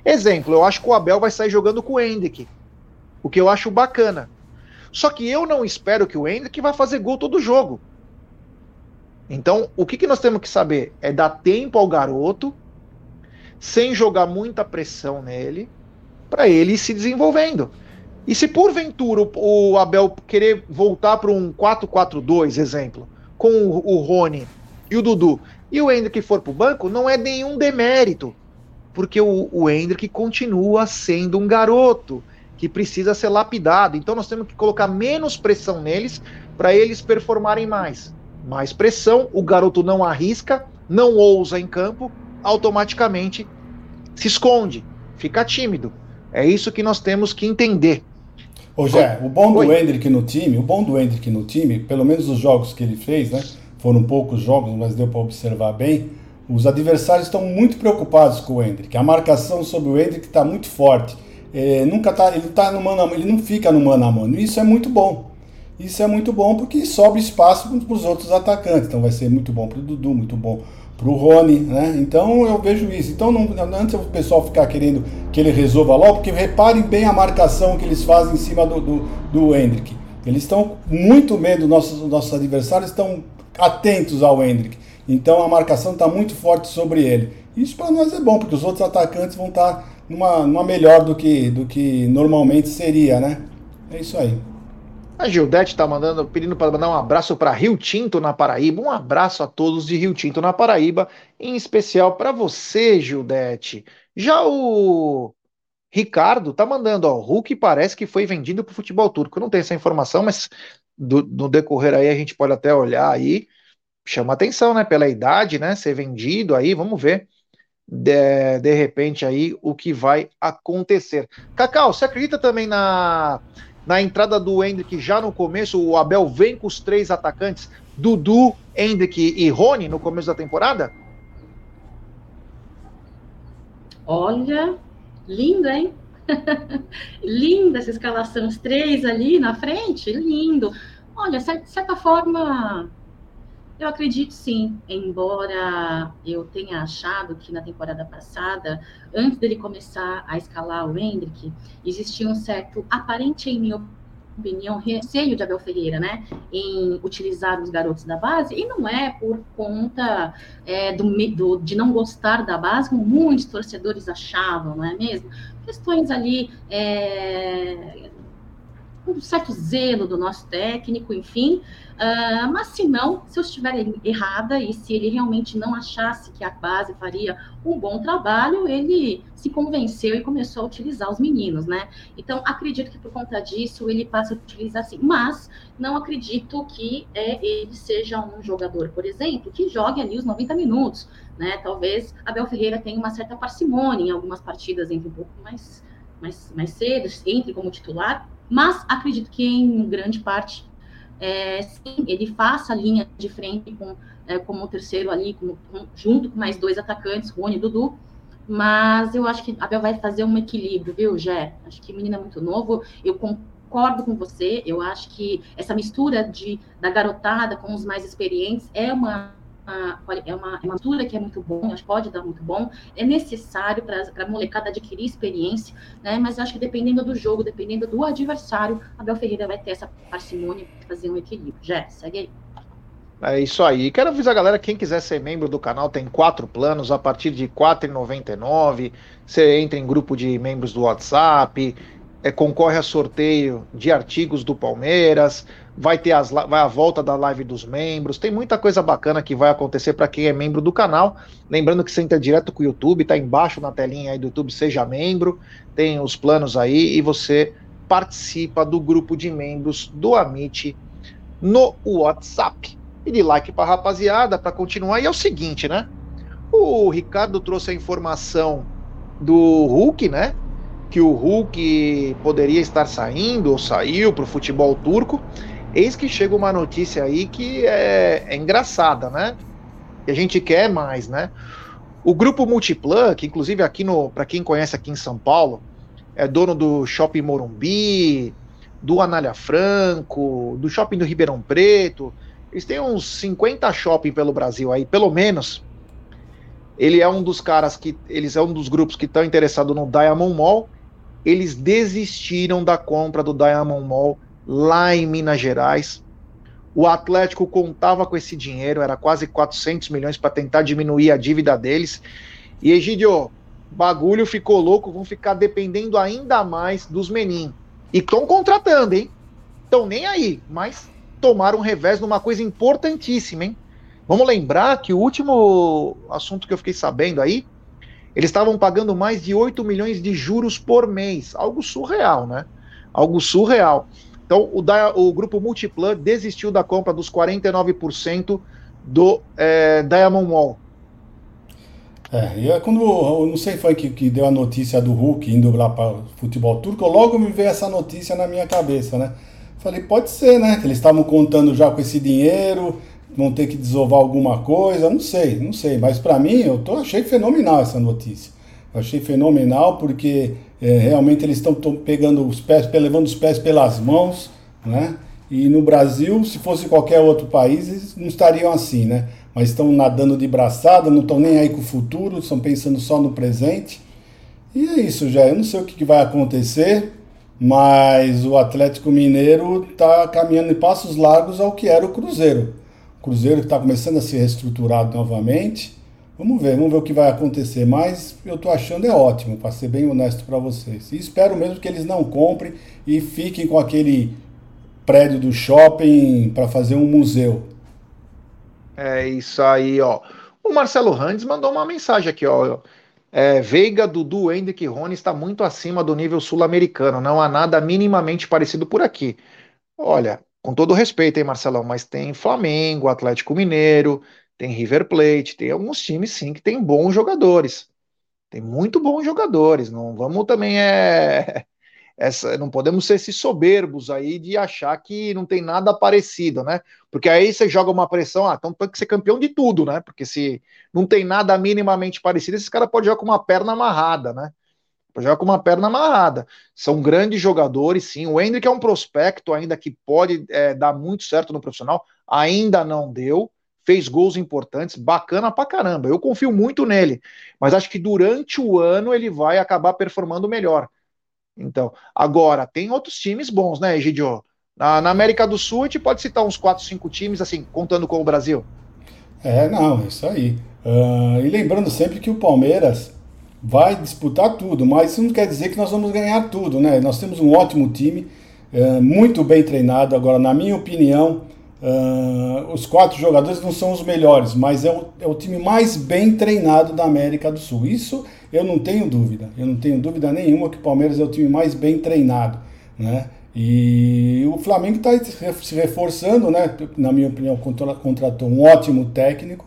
Exemplo, eu acho que o Abel vai sair jogando com o Hendrick. O que eu acho bacana. Só que eu não espero que o Hendrick vai fazer gol todo jogo. Então, o que, que nós temos que saber? É dar tempo ao garoto, sem jogar muita pressão nele, para ele ir se desenvolvendo. E se porventura o, o Abel querer voltar para um 4-4-2, exemplo, com o, o Rony e o Dudu, e o Hendrick for para o banco, não é nenhum demérito, porque o, o Hendrick continua sendo um garoto que precisa ser lapidado. Então nós temos que colocar menos pressão neles para eles performarem mais. Mais pressão, o garoto não arrisca, não ousa em campo, automaticamente se esconde, fica tímido. É isso que nós temos que entender. Ô Jé, o bom do Oi. Hendrick no time, o bom do Hendrick no time, pelo menos os jogos que ele fez, né? Foram poucos jogos, mas deu para observar bem. Os adversários estão muito preocupados com o Hendrick. A marcação sobre o Hendrick está muito forte. É, nunca tá, ele tá no mano a mano, ele não fica no mano a mano. Isso é muito bom. Isso é muito bom porque sobe espaço para os outros atacantes. Então vai ser muito bom para o Dudu, muito bom para o Rony, né? Então eu vejo isso. Então não, antes o pessoal ficar querendo que ele resolva logo, porque reparem bem a marcação que eles fazem em cima do, do, do Hendrick. Eles estão muito medo, nossos, nossos adversários estão atentos ao Hendrick. Então a marcação está muito forte sobre ele. Isso para nós é bom, porque os outros atacantes vão estar tá numa, numa melhor do que, do que normalmente seria, né? É isso aí. A Gildete está mandando, pedindo para mandar um abraço para Rio Tinto na Paraíba. Um abraço a todos de Rio Tinto na Paraíba, em especial para você, Gildete. Já o Ricardo tá mandando, ó, o Hulk parece que foi vendido para o futebol turco. Eu não tenho essa informação, mas do, no decorrer aí a gente pode até olhar aí. Chama atenção, né? Pela idade, né? Ser vendido aí, vamos ver. De, de repente aí o que vai acontecer. Cacau, você acredita também na na entrada do Hendrick já no começo, o Abel vem com os três atacantes, Dudu, Hendrick e Rony no começo da temporada? Olha, lindo, hein? Linda essa escalação, os três ali na frente, lindo. Olha, de certa forma, eu acredito sim, embora eu tenha achado que na temporada passada, antes dele começar a escalar o Hendrick, existia um certo, aparente em minha opinião, receio de Abel Ferreira, né, em utilizar os garotos da base, e não é por conta é, do, do, de não gostar da base, como muitos torcedores achavam, não é mesmo? Questões ali é, um certo zelo do nosso técnico, enfim. Uh, mas se não, se eu estiver errada e se ele realmente não achasse que a base faria um bom trabalho, ele se convenceu e começou a utilizar os meninos, né? Então, acredito que por conta disso ele passa a utilizar assim, mas não acredito que é, ele seja um jogador, por exemplo, que jogue ali os 90 minutos, né? Talvez Abel Ferreira tenha uma certa parcimônia em algumas partidas entre um pouco mais, mais, mais cedo, entre como titular, mas acredito que em grande parte, é, sim, ele faça a linha de frente com, é, como terceiro ali, com, junto com mais dois atacantes, Rony e Dudu. Mas eu acho que Abel vai fazer um equilíbrio, viu, Jé? Acho que o menino é muito novo. Eu concordo com você. Eu acho que essa mistura de, da garotada com os mais experientes é uma é uma, é uma mistura que é muito bom, acho que pode dar muito bom, é necessário para a molecada adquirir experiência, né? Mas acho que dependendo do jogo, dependendo do adversário, Abel Ferreira vai ter essa parcimônia para fazer um equilíbrio. Já, segue aí. É isso aí. Quero avisar a galera, quem quiser ser membro do canal, tem quatro planos a partir de R$ 4,99. Você entra em grupo de membros do WhatsApp, é, concorre a sorteio de artigos do Palmeiras, vai ter as, vai a volta da live dos membros, tem muita coisa bacana que vai acontecer para quem é membro do canal. Lembrando que você entra direto com o YouTube, tá embaixo na telinha aí do YouTube, seja membro, tem os planos aí e você participa do grupo de membros do Amit no WhatsApp. E de like para rapaziada para continuar. E é o seguinte, né? O Ricardo trouxe a informação do Hulk, né? que o Hulk poderia estar saindo ou saiu para o futebol turco. Eis que chega uma notícia aí que é, é engraçada, né? E a gente quer mais, né? O grupo Multiplan, que inclusive aqui no, para quem conhece aqui em São Paulo, é dono do Shopping Morumbi, do Anália Franco, do Shopping do Ribeirão Preto. Eles têm uns 50 shopping pelo Brasil aí, pelo menos. Ele é um dos caras que eles é um dos grupos que estão interessados no Diamond Mall eles desistiram da compra do Diamond Mall lá em Minas Gerais. O Atlético contava com esse dinheiro, era quase 400 milhões para tentar diminuir a dívida deles. E Egidio, bagulho ficou louco, vão ficar dependendo ainda mais dos menin. E estão contratando, hein? Estão nem aí, mas tomaram um revés numa coisa importantíssima, hein? Vamos lembrar que o último assunto que eu fiquei sabendo aí, eles estavam pagando mais de 8 milhões de juros por mês. Algo surreal, né? Algo surreal. Então, o, o grupo Multiplan desistiu da compra dos 49% do é, Diamond Mall. É, e é quando, eu não sei foi que, que deu a notícia do Hulk indo lá para o futebol turco, logo me veio essa notícia na minha cabeça, né? Falei, pode ser, né? Que eles estavam contando já com esse dinheiro, vão ter que desovar alguma coisa, não sei, não sei. Mas para mim, eu tô, achei fenomenal essa notícia. Eu achei fenomenal porque é, realmente eles estão pegando os pés, levando os pés pelas mãos, né? E no Brasil, se fosse qualquer outro país, eles não estariam assim, né? Mas estão nadando de braçada, não estão nem aí com o futuro, estão pensando só no presente. E é isso, já. Eu não sei o que, vai acontecer, mas o Atlético Mineiro está caminhando em passos largos ao que era o Cruzeiro. O Cruzeiro está começando a se reestruturar novamente. Vamos ver, vamos ver o que vai acontecer. Mas eu estou achando é ótimo, para ser bem honesto para vocês. E espero mesmo que eles não comprem e fiquem com aquele prédio do shopping para fazer um museu. É isso aí, ó. O Marcelo Randes mandou uma mensagem aqui, ó. É, Veiga, Dudu, Hendrick e Rony está muito acima do nível sul-americano. Não há nada minimamente parecido por aqui. Olha, com todo respeito, hein, Marcelão, mas tem Flamengo, Atlético Mineiro, tem River Plate, tem alguns times sim que tem bons jogadores. Tem muito bons jogadores. Não vamos também é essa, não podemos ser esses soberbos aí de achar que não tem nada parecido, né? Porque aí você joga uma pressão, ah, então tem que ser campeão de tudo, né? Porque se não tem nada minimamente parecido, esse cara pode jogar com uma perna amarrada, né? Pode jogar com uma perna amarrada. São grandes jogadores, sim. O Hendrick é um prospecto ainda que pode é, dar muito certo no profissional, ainda não deu. Fez gols importantes, bacana pra caramba. Eu confio muito nele, mas acho que durante o ano ele vai acabar performando melhor. Então, agora, tem outros times bons, né, Egidio? Na, na, América do Sul, a gente pode citar uns 4, 5 times, assim, contando com o Brasil. É, não, é isso aí. Uh, e lembrando sempre que o Palmeiras vai disputar tudo, mas isso não quer dizer que nós vamos ganhar tudo, né? Nós temos um ótimo time, uh, muito bem treinado. Agora, na minha opinião, uh, os quatro jogadores não são os melhores, mas é o, é o time mais bem treinado da América do Sul. Isso eu não tenho dúvida, eu não tenho dúvida nenhuma que o Palmeiras é o time mais bem treinado, né? E o Flamengo está se reforçando, né? Na minha opinião, contratou um ótimo técnico,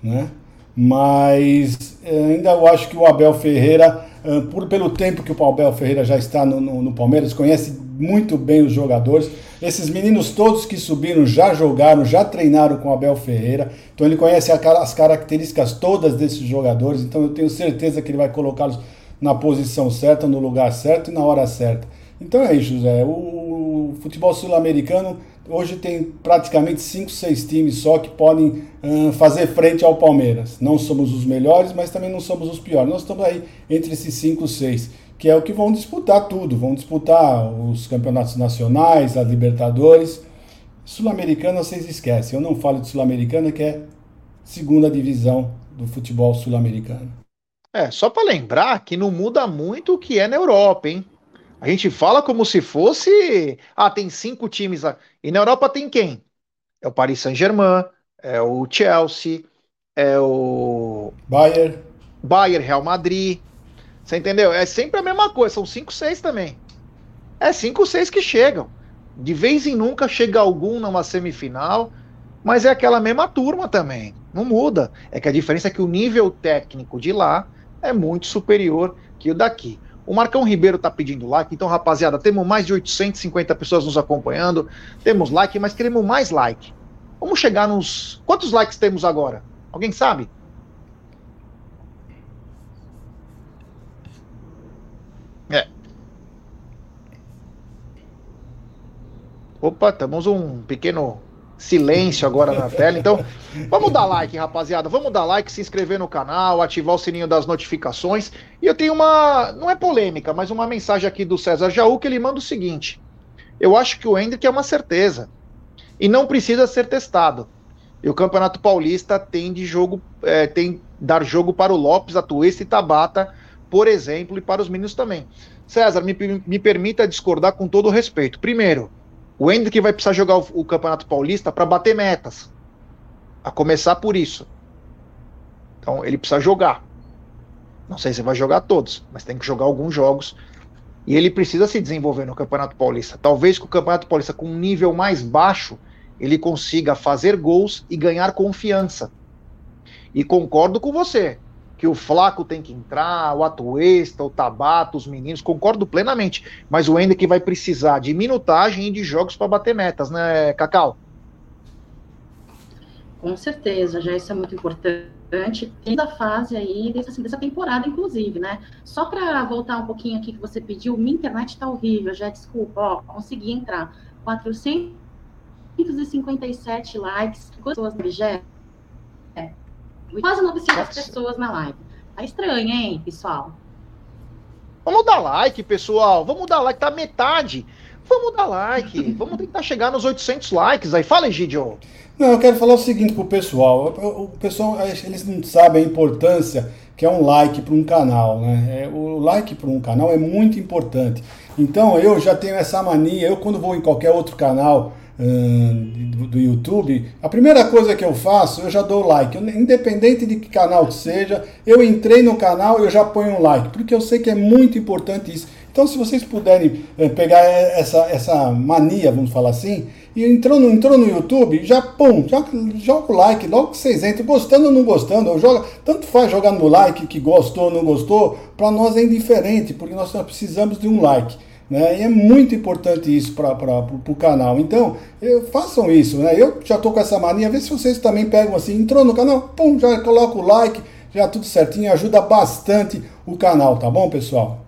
né? Mas eh, ainda eu acho que o Abel Ferreira, por, pelo tempo que o Abel Ferreira já está no, no, no Palmeiras, conhece muito bem os jogadores. Esses meninos todos que subiram já jogaram, já treinaram com Abel Ferreira. Então ele conhece as características todas desses jogadores. Então eu tenho certeza que ele vai colocá-los na posição certa, no lugar certo e na hora certa. Então é isso, José. O futebol sul-americano hoje tem praticamente 5, 6 times só que podem fazer frente ao Palmeiras. Não somos os melhores, mas também não somos os piores. Nós estamos aí entre esses 5, 6 que é o que vão disputar tudo, vão disputar os campeonatos nacionais, a Libertadores. Sul-Americana vocês esquecem, eu não falo de Sul-Americana, que é segunda divisão do futebol sul-americano. É, só para lembrar que não muda muito o que é na Europa, hein? A gente fala como se fosse. Ah, tem cinco times lá. E na Europa tem quem? É o Paris Saint-Germain, é o Chelsea, é o. Bayern. Bayern, Real Madrid, você entendeu? É sempre a mesma coisa, são 5, 6 também. É 5, 6 que chegam. De vez em nunca chega algum numa semifinal, mas é aquela mesma turma também. Não muda. É que a diferença é que o nível técnico de lá é muito superior que o daqui. O Marcão Ribeiro tá pedindo like, então, rapaziada, temos mais de 850 pessoas nos acompanhando. Temos like, mas queremos mais like. Vamos chegar nos. Quantos likes temos agora? Alguém sabe? Opa, temos um pequeno silêncio agora na tela. Então, vamos dar like, rapaziada. Vamos dar like, se inscrever no canal, ativar o sininho das notificações. E eu tenho uma, não é polêmica, mas uma mensagem aqui do César Jaú que ele manda o seguinte: Eu acho que o Hendrick é uma certeza e não precisa ser testado. E o Campeonato Paulista tem de jogo, é, tem dar jogo para o Lopes, Atuesta e Tabata por exemplo, e para os meninos também. César, me, me permita discordar com todo respeito. Primeiro, o Hendrick vai precisar jogar o, o Campeonato Paulista para bater metas. A começar por isso. Então, ele precisa jogar. Não sei se vai jogar todos, mas tem que jogar alguns jogos. E ele precisa se desenvolver no Campeonato Paulista. Talvez com o Campeonato Paulista com um nível mais baixo, ele consiga fazer gols e ganhar confiança. E concordo com você que o Flaco tem que entrar, o Atuesta, o Tabata, os meninos, concordo plenamente. Mas o Hendrick vai precisar de minutagem e de jogos para bater metas, né, Cacau? Com certeza, já isso é muito importante desde a fase aí dessa, dessa temporada, inclusive, né? Só para voltar um pouquinho aqui que você pediu, minha internet está horrível, já desculpa, ó, consegui entrar. 457 likes, pessoas no é, quase 900 pessoas na live. Tá estranho, hein, pessoal? Vamos dar like, pessoal. Vamos dar like, tá metade. Vamos dar like. Vamos tentar chegar nos 800 likes aí. Fala, Egidio. Não, eu quero falar o seguinte pro pessoal. O pessoal, eles não sabem a importância que é um like para um canal, né? É, o like para um canal é muito importante. Então eu já tenho essa mania. Eu quando vou em qualquer outro canal do, YouTube, a primeira coisa que eu faço, eu já dou like. Independente de que canal que seja, eu entrei no canal, eu já ponho um like, porque eu sei que é muito importante isso. Então, se vocês puderem é, pegar essa, essa mania, vamos falar assim, e entrou no, entrou no YouTube, já pum, já joga o like, logo que vocês entram, gostando ou não gostando, joga, tanto faz jogar no like que gostou ou não gostou, para nós é indiferente, porque nós precisamos de um like. Né? E é muito importante isso para o canal. Então, eu, façam isso. Né? Eu já estou com essa mania, vê se vocês também pegam assim, entrou no canal, pum, já coloca o like, já tudo certinho, ajuda bastante o canal, tá bom, pessoal?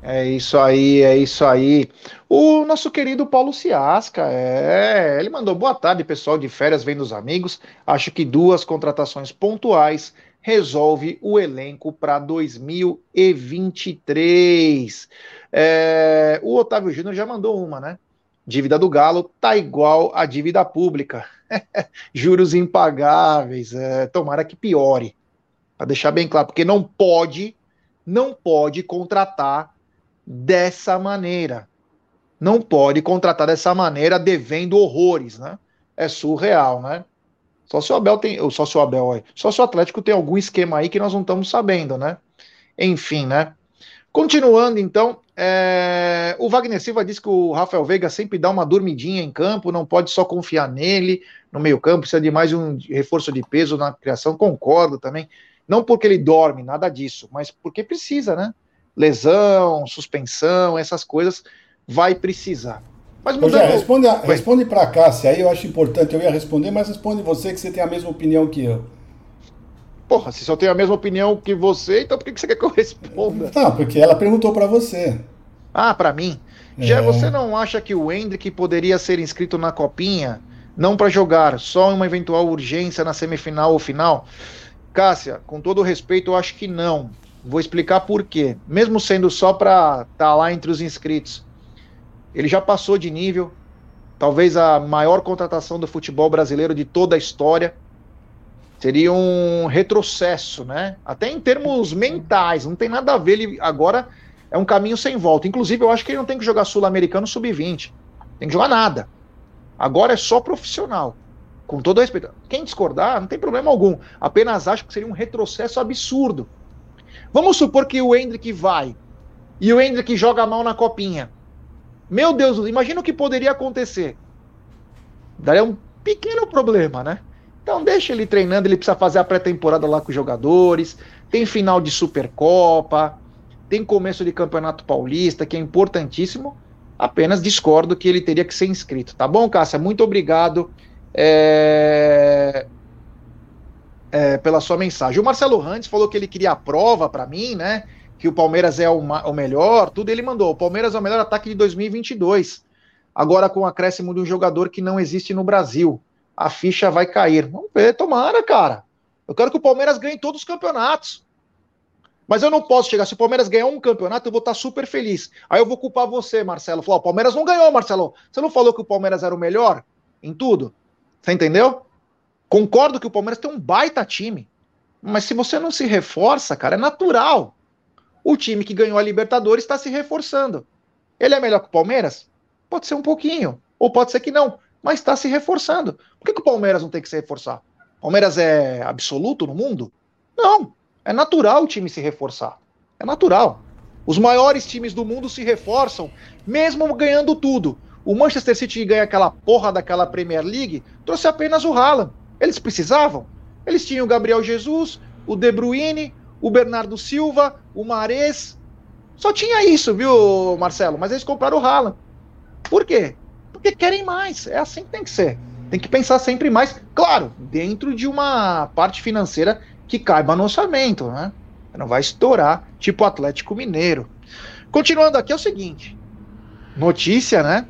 É isso aí, é isso aí. O nosso querido Paulo Ciasca, é, ele mandou boa tarde, pessoal de férias, vem dos amigos. Acho que duas contratações pontuais resolve o elenco para 2023. É, o Otávio Júnior já mandou uma, né? Dívida do Galo tá igual a dívida pública. Juros impagáveis. É, tomara que piore. Para deixar bem claro, porque não pode, não pode contratar dessa maneira. Não pode contratar dessa maneira devendo horrores, né? É surreal, né? Só se o Abel tem. O sócio Abel, só se o Atlético tem algum esquema aí que nós não estamos sabendo, né? Enfim, né? Continuando, então, é... o Wagner Silva disse que o Rafael Veiga sempre dá uma dormidinha em campo, não pode só confiar nele no meio-campo, precisa de mais um reforço de peso na criação. Concordo também. Não porque ele dorme, nada disso, mas porque precisa, né? lesão, suspensão, essas coisas, vai precisar. Mas mudando... Já, responde, a, responde para a Cássia, aí eu acho importante, eu ia responder, mas responde você que você tem a mesma opinião que eu. Porra, se só tem a mesma opinião que você, então por que você quer que eu responda? Não, porque ela perguntou para você. Ah, para mim? É. Já você não acha que o Hendrick poderia ser inscrito na Copinha, não para jogar, só em uma eventual urgência na semifinal ou final? Cássia, com todo respeito, eu acho que não. Vou explicar por quê. Mesmo sendo só para estar tá lá entre os inscritos, ele já passou de nível. Talvez a maior contratação do futebol brasileiro de toda a história. Seria um retrocesso, né? Até em termos mentais, não tem nada a ver. Ele agora é um caminho sem volta. Inclusive, eu acho que ele não tem que jogar Sul-Americano sub-20. Tem que jogar nada. Agora é só profissional. Com todo respeito. Quem discordar, não tem problema algum. Apenas acho que seria um retrocesso absurdo Vamos supor que o Hendrick vai e o Hendrick joga mal na copinha. Meu Deus, imagina o que poderia acontecer. Daria um pequeno problema, né? Então deixa ele treinando, ele precisa fazer a pré-temporada lá com os jogadores, tem final de Supercopa, tem começo de Campeonato Paulista, que é importantíssimo. Apenas discordo que ele teria que ser inscrito. Tá bom, Cássia? Muito obrigado. É é, pela sua mensagem. O Marcelo Rantes falou que ele queria a prova para mim, né? Que o Palmeiras é o, o, melhor, tudo ele mandou. O Palmeiras é o melhor ataque de 2022. Agora com o acréscimo de um jogador que não existe no Brasil. A ficha vai cair. Vamos ver, tomara, cara. Eu quero que o Palmeiras ganhe todos os campeonatos. Mas eu não posso chegar. Se o Palmeiras ganhar um campeonato, eu vou estar super feliz. Aí eu vou culpar você, Marcelo. Falar, o Palmeiras não ganhou, Marcelo. Você não falou que o Palmeiras era o melhor em tudo? Você entendeu? Concordo que o Palmeiras tem um baita time, mas se você não se reforça, cara, é natural. o time que ganhou a Libertadores está se reforçando. Ele é melhor que o Palmeiras? Pode ser um pouquinho, ou pode ser que não, mas está se reforçando. Por que, que o Palmeiras não tem que se reforçar? O Palmeiras é absoluto no mundo? Não. É natural o time se reforçar. É natural. Os maiores times do mundo se reforçam, mesmo ganhando tudo. O Manchester City ganha aquela porra daquela Premier League, trouxe apenas o Haaland. Eles precisavam? Eles tinham o Gabriel Jesus, o De Bruyne, o Bernardo Silva, o Mares. Só tinha isso, viu, Marcelo? Mas eles compraram o Haaland. Por quê? Porque querem mais. É assim que tem que ser. Tem que pensar sempre mais, claro, dentro de uma parte financeira que caiba no orçamento, né? Não vai estourar, tipo Atlético Mineiro. Continuando aqui é o seguinte: notícia, né?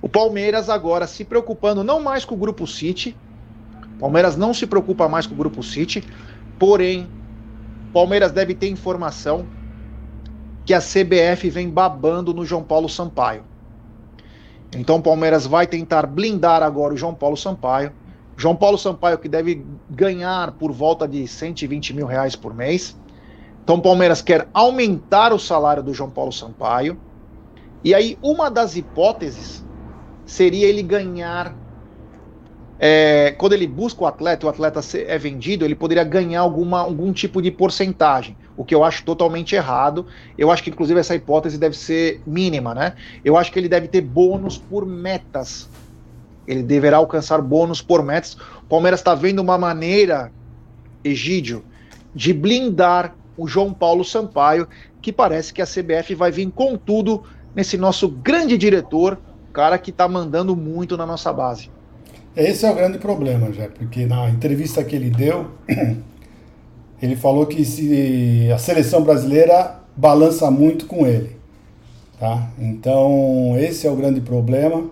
O Palmeiras agora se preocupando não mais com o Grupo City. Palmeiras não se preocupa mais com o Grupo City, porém, Palmeiras deve ter informação que a CBF vem babando no João Paulo Sampaio. Então o Palmeiras vai tentar blindar agora o João Paulo Sampaio. João Paulo Sampaio que deve ganhar por volta de 120 mil reais por mês. Então o Palmeiras quer aumentar o salário do João Paulo Sampaio. E aí uma das hipóteses seria ele ganhar é, quando ele busca o atleta, o atleta é vendido, ele poderia ganhar alguma, algum tipo de porcentagem, o que eu acho totalmente errado. Eu acho que, inclusive, essa hipótese deve ser mínima, né? Eu acho que ele deve ter bônus por metas. Ele deverá alcançar bônus por metas. O Palmeiras está vendo uma maneira, Egídio, de blindar o João Paulo Sampaio, que parece que a CBF vai vir com tudo nesse nosso grande diretor, cara que está mandando muito na nossa base. Esse é o grande problema, já, porque na entrevista que ele deu, ele falou que se a seleção brasileira balança muito com ele. Tá? Então, esse é o grande problema.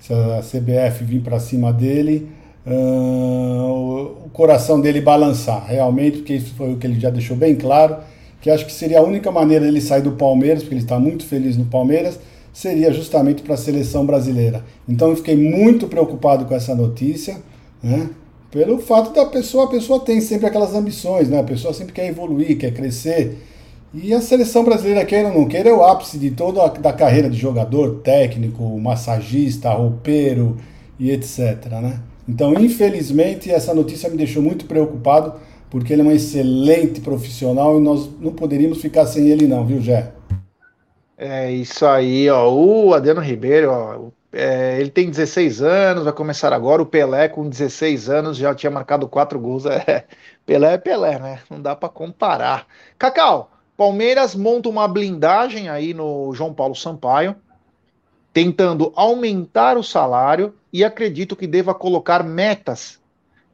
Se a CBF vir para cima dele, uh, o coração dele balançar, realmente, porque isso foi o que ele já deixou bem claro, que acho que seria a única maneira dele sair do Palmeiras, porque ele está muito feliz no Palmeiras, seria justamente para a seleção brasileira. Então eu fiquei muito preocupado com essa notícia, né? Pelo fato da pessoa, a pessoa tem sempre aquelas ambições, né? A pessoa sempre quer evoluir, quer crescer. E a seleção brasileira, queira ou não queira, é o ápice de toda a da carreira de jogador, técnico, massagista, roupeiro e etc. Né? Então, infelizmente, essa notícia me deixou muito preocupado, porque ele é um excelente profissional e nós não poderíamos ficar sem ele, não, viu, Jé? É isso aí, ó. O Adriano Ribeiro, ó, é, ele tem 16 anos, vai começar agora. O Pelé, com 16 anos, já tinha marcado quatro gols. É, Pelé é Pelé, né? Não dá para comparar. Cacau, Palmeiras monta uma blindagem aí no João Paulo Sampaio, tentando aumentar o salário e acredito que deva colocar metas,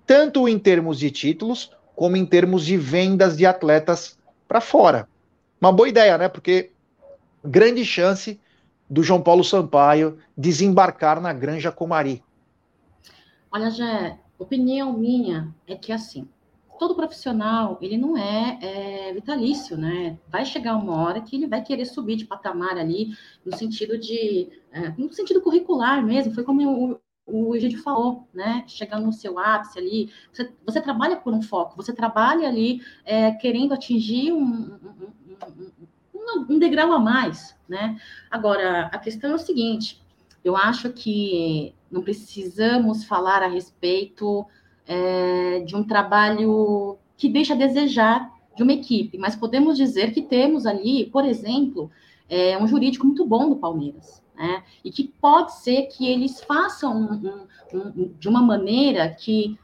tanto em termos de títulos, como em termos de vendas de atletas para fora. Uma boa ideia, né? Porque grande chance do João Paulo Sampaio desembarcar na Granja Comari. Olha, Jé, opinião minha é que assim, todo profissional, ele não é, é, vitalício, né? Vai chegar uma hora que ele vai querer subir de patamar ali, no sentido de, é, no sentido curricular mesmo, foi como o, o Egídio falou, né? Chegando no seu ápice ali, você, você trabalha por um foco, você trabalha ali é, querendo atingir um, um, um, um degrau a mais, né? Agora, a questão é o seguinte: eu acho que não precisamos falar a respeito é, de um trabalho que deixa a desejar de uma equipe, mas podemos dizer que temos ali, por exemplo, é, um jurídico muito bom do Palmeiras. Né? E que pode ser que eles façam um, um, um, de uma maneira que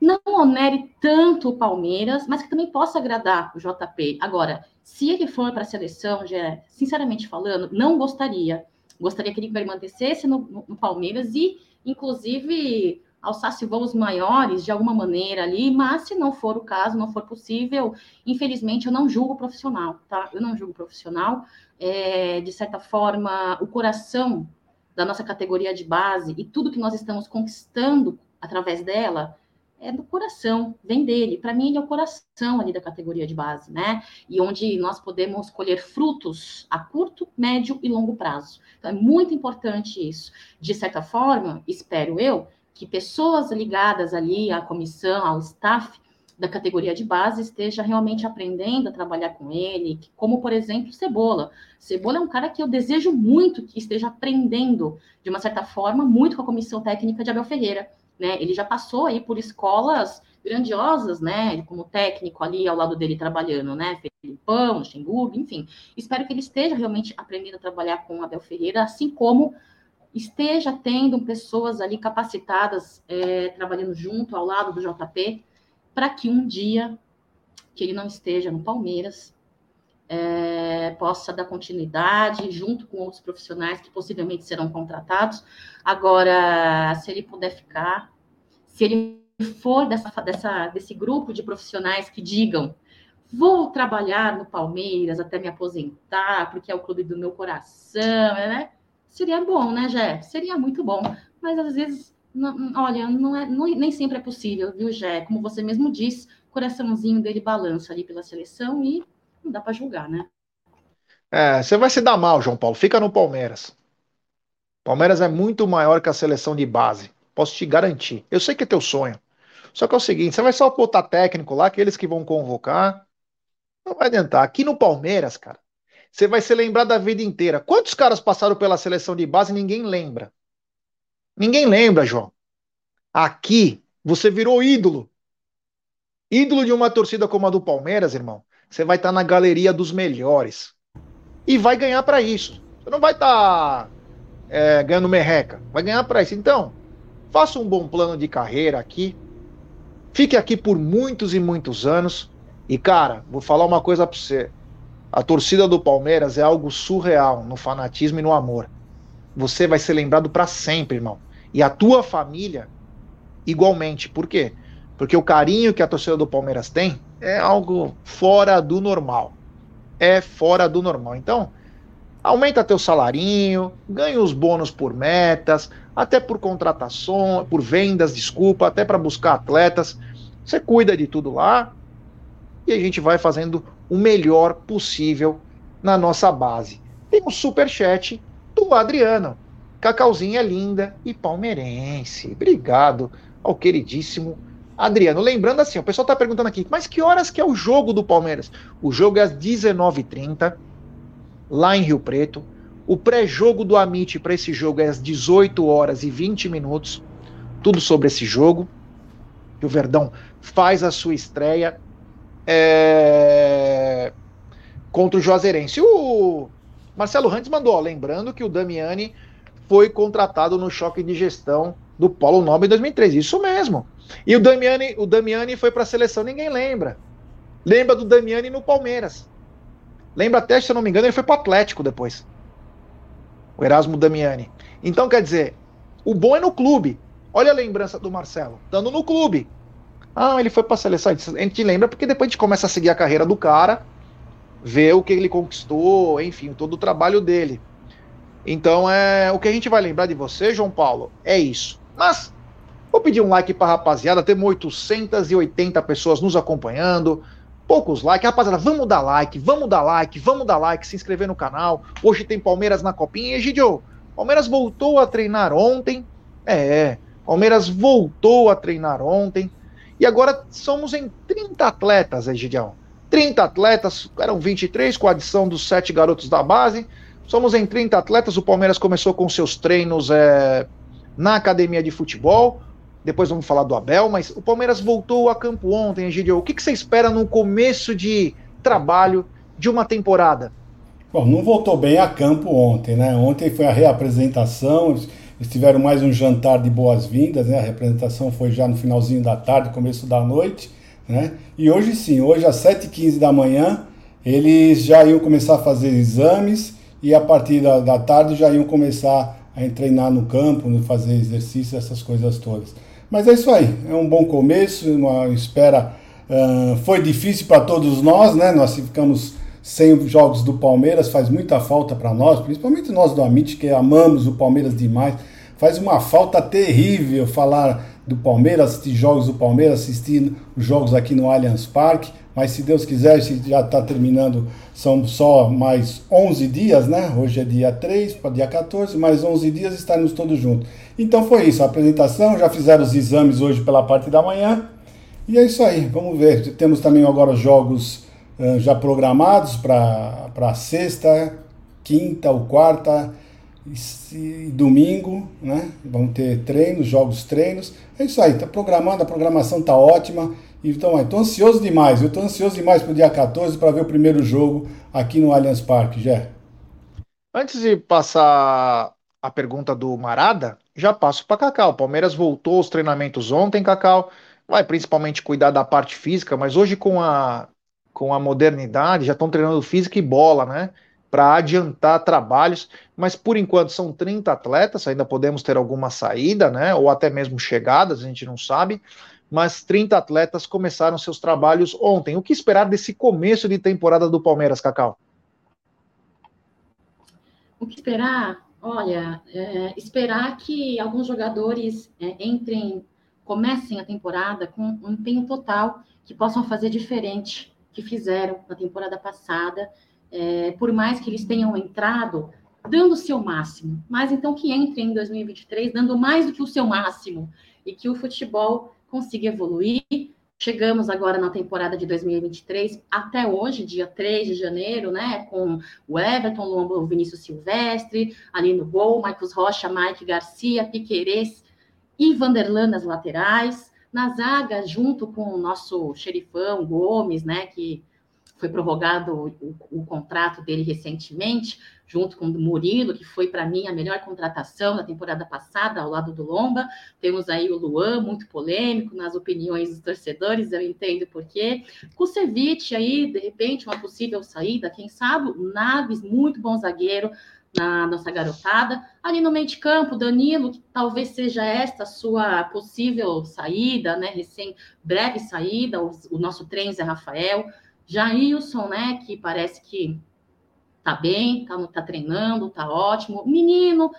não onere tanto o Palmeiras, mas que também possa agradar o JP. Agora, se ele for para a seleção, já, sinceramente falando, não gostaria. Gostaria que ele permanecesse no, no, no Palmeiras e, inclusive, alçasse voos maiores de alguma maneira ali, mas se não for o caso, não for possível, infelizmente eu não julgo profissional, tá? Eu não julgo profissional. É, de certa forma, o coração da nossa categoria de base e tudo que nós estamos conquistando através dela é do coração, vem dele. Para mim, ele é o coração ali da categoria de base, né? E onde nós podemos colher frutos a curto, médio e longo prazo. Então, é muito importante isso. De certa forma, espero eu, que pessoas ligadas ali à comissão, ao staff, da categoria de base esteja realmente aprendendo a trabalhar com ele, como, por exemplo, Cebola. Cebola é um cara que eu desejo muito que esteja aprendendo, de uma certa forma, muito com a comissão técnica de Abel Ferreira. Né? Ele já passou aí por escolas grandiosas, né? Como técnico ali ao lado dele trabalhando, né? Felipão, Luxemburgo, enfim. Espero que ele esteja realmente aprendendo a trabalhar com Abel Ferreira, assim como esteja tendo pessoas ali capacitadas é, trabalhando junto ao lado do JP para que um dia que ele não esteja no Palmeiras é, possa dar continuidade junto com outros profissionais que possivelmente serão contratados. Agora, se ele puder ficar, se ele for dessa, dessa, desse grupo de profissionais que digam vou trabalhar no Palmeiras até me aposentar, porque é o clube do meu coração, né? Seria bom, né, Jé? Seria muito bom. Mas às vezes não, olha, não é, não, nem sempre é possível, viu, Jé? Como você mesmo disse, o coraçãozinho dele balança ali pela seleção e não dá para julgar, né? É, você vai se dar mal, João Paulo. Fica no Palmeiras. Palmeiras é muito maior que a seleção de base. Posso te garantir. Eu sei que é teu sonho. Só que é o seguinte: você vai só botar técnico lá, aqueles que vão convocar. Não vai adiantar. Aqui no Palmeiras, cara, você vai ser lembrado da vida inteira. Quantos caras passaram pela seleção de base e ninguém lembra? Ninguém lembra, João. Aqui, você virou ídolo. Ídolo de uma torcida como a do Palmeiras, irmão. Você vai estar tá na galeria dos melhores. E vai ganhar para isso. Você não vai estar tá, é, ganhando merreca. Vai ganhar para isso. Então, faça um bom plano de carreira aqui. Fique aqui por muitos e muitos anos. E, cara, vou falar uma coisa para você. A torcida do Palmeiras é algo surreal no fanatismo e no amor você vai ser lembrado para sempre, irmão. E a tua família, igualmente. Por quê? Porque o carinho que a torcida do Palmeiras tem é algo fora do normal. É fora do normal. Então, aumenta teu salarinho, ganha os bônus por metas, até por contratação, por vendas, desculpa, até para buscar atletas. Você cuida de tudo lá e a gente vai fazendo o melhor possível na nossa base. Tem um super chat do Adriano. Cacauzinha linda e palmeirense. Obrigado ao queridíssimo Adriano. Lembrando assim, o pessoal está perguntando aqui, mas que horas que é o jogo do Palmeiras? O jogo é às 19h30, lá em Rio Preto. O pré-jogo do Amit para esse jogo é às 18 horas e 20 minutos. Tudo sobre esse jogo. o Verdão faz a sua estreia é... contra o Juazeirense. O Marcelo Rantes mandou, ó, lembrando que o Damiani foi contratado no choque de gestão do Polo Nobre em 2013. Isso mesmo. E o Damiani, o Damiani foi para a seleção, ninguém lembra. Lembra do Damiani no Palmeiras. Lembra até, se eu não me engano, ele foi para o Atlético depois. O Erasmo Damiani. Então, quer dizer, o bom é no clube. Olha a lembrança do Marcelo, estando no clube. Ah, ele foi para a seleção. A gente lembra porque depois a gente começa a seguir a carreira do cara ver o que ele conquistou, enfim, todo o trabalho dele. Então, é o que a gente vai lembrar de você, João Paulo, é isso. Mas vou pedir um like para rapaziada, temos 880 pessoas nos acompanhando, poucos likes. Rapaziada, vamos dar like, vamos dar like, vamos dar like, se inscrever no canal. Hoje tem Palmeiras na copinha. E, Palmeiras voltou a treinar ontem. É, Palmeiras voltou a treinar ontem. E agora somos em 30 atletas, Egidião. 30 atletas, eram 23 com a adição dos sete garotos da base. Somos em 30 atletas. O Palmeiras começou com seus treinos é, na academia de futebol. Depois vamos falar do Abel, mas o Palmeiras voltou a campo ontem, Egidio. O que, que você espera no começo de trabalho de uma temporada? Bom, não voltou bem a campo ontem, né? Ontem foi a reapresentação, eles tiveram mais um jantar de boas-vindas, né? A representação foi já no finalzinho da tarde, começo da noite. Né? E hoje sim, hoje às 7h15 da manhã, eles já iam começar a fazer exames e a partir da, da tarde já iam começar a treinar no campo, fazer exercício, essas coisas todas. Mas é isso aí, é um bom começo, uma espera. Uh, foi difícil para todos nós, né? Nós ficamos sem os jogos do Palmeiras, faz muita falta para nós, principalmente nós do Amit, que amamos o Palmeiras demais. Faz uma falta terrível falar do Palmeiras, assistir jogos do Palmeiras, assistir os jogos aqui no Allianz Parque. Mas se Deus quiser, se já está terminando, são só mais 11 dias, né? Hoje é dia 3 para dia 14, mais 11 dias estaremos todos juntos. Então foi isso, a apresentação, já fizeram os exames hoje pela parte da manhã. E é isso aí, vamos ver. Temos também agora jogos uh, já programados para sexta, quinta ou quarta e, domingo, né? Vão ter treinos, jogos, treinos. É isso aí, tá programando, a programação tá ótima. Então, estou ansioso demais, eu estou ansioso demais para o dia 14 para ver o primeiro jogo aqui no Allianz Parque, já. Antes de passar a pergunta do Marada, já passo para Cacau. O Palmeiras voltou aos treinamentos ontem, Cacau. Vai principalmente cuidar da parte física, mas hoje com a, com a modernidade já estão treinando física e bola, né? Para adiantar trabalhos, mas por enquanto são 30 atletas, ainda podemos ter alguma saída, né? Ou até mesmo chegadas, a gente não sabe mas 30 atletas começaram seus trabalhos ontem. O que esperar desse começo de temporada do Palmeiras, Cacau? O que esperar? Olha, é, esperar que alguns jogadores é, entrem, comecem a temporada com um empenho total, que possam fazer diferente que fizeram na temporada passada, é, por mais que eles tenham entrado dando o seu máximo, mas então que entrem em 2023 dando mais do que o seu máximo e que o futebol consiga evoluir. Chegamos agora na temporada de 2023, até hoje, dia 3 de janeiro, né? Com o Everton, o Vinícius Silvestre, ali no gol, Marcos Rocha, Mike Garcia, Piquerez e Vanderlan nas laterais. Na zaga, junto com o nosso xerifão Gomes, né? Que foi prorrogado o, o, contrato dele recentemente, junto com o Murilo, que foi para mim a melhor contratação da temporada passada, ao lado do Lomba. Temos aí o Luan, muito polêmico nas opiniões dos torcedores, eu entendo por quê. Kusevich aí, de repente, uma possível saída, quem sabe? O Naves, muito bom zagueiro, na nossa garotada. Ali no meio de campo, Danilo, que talvez seja esta sua possível saída, né? Recém breve saída, o, o nosso trem Zé Rafael. Jailson, né, que parece que tá bem, tá, tá treinando, tá ótimo. Menino,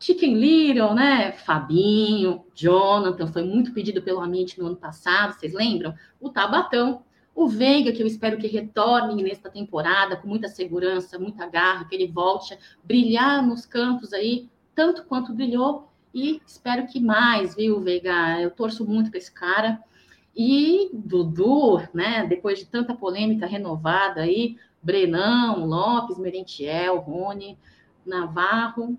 Chicken Little, né? Fabinho, Jonathan, foi muito pedido pelo Amit no ano passado, vocês lembram? O Tabatão, o Veiga, que eu espero que retorne nesta temporada com muita segurança, muita garra, que ele volte a brilhar nos campos aí, tanto quanto brilhou, e espero que mais, viu, Veiga? Eu torço muito para esse cara. E Dudu, né, depois de tanta polêmica renovada aí, Brenão, Lopes, Merentiel, Rony, Navarro,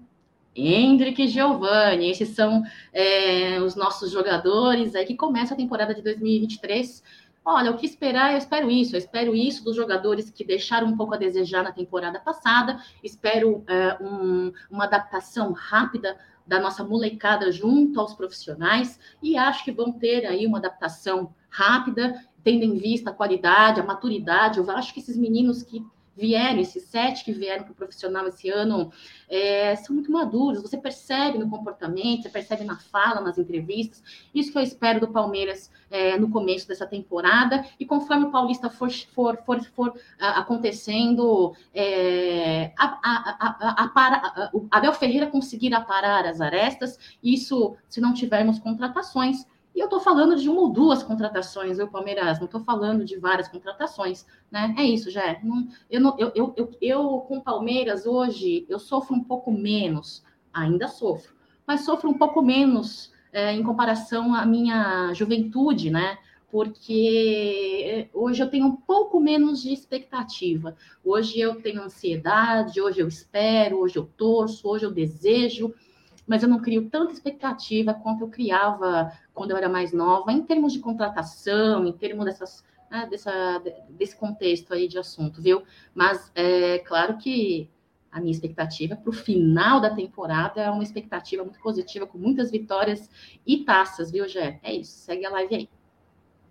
Hendrick e Giovanni. Esses são é, os nossos jogadores aí que começa a temporada de 2023. Olha, o que esperar? Eu espero isso. Eu espero isso dos jogadores que deixaram um pouco a desejar na temporada passada. Espero é, um, uma adaptação rápida da nossa molecada junto aos profissionais e acho que vão ter aí uma adaptação rápida, tendo em vista a qualidade, a maturidade. Eu acho que esses meninos que vieram, esses sete que vieram para o profissional esse ano, é, são muito maduros. Você percebe no comportamento, você percebe na fala, nas entrevistas. Isso que eu espero do Palmeiras é, no começo dessa temporada. E conforme o Paulista for, for, for, for acontecendo, é, a, a, a, o Abel Ferreira conseguir aparar as arestas, isso se não tivermos contratações e eu estou falando de uma ou duas contratações, eu, Palmeiras, não estou falando de várias contratações, né? É isso, já. Não, eu, eu, eu, eu, eu, com Palmeiras, hoje, eu sofro um pouco menos, ainda sofro, mas sofro um pouco menos é, em comparação à minha juventude, né? Porque hoje eu tenho um pouco menos de expectativa. Hoje eu tenho ansiedade, hoje eu espero, hoje eu torço, hoje eu desejo mas eu não crio tanta expectativa quanto eu criava quando eu era mais nova, em termos de contratação, em termos dessas, né, dessa, desse contexto aí de assunto, viu? Mas é claro que a minha expectativa para o final da temporada é uma expectativa muito positiva, com muitas vitórias e taças, viu, Gé? É isso, segue a live aí.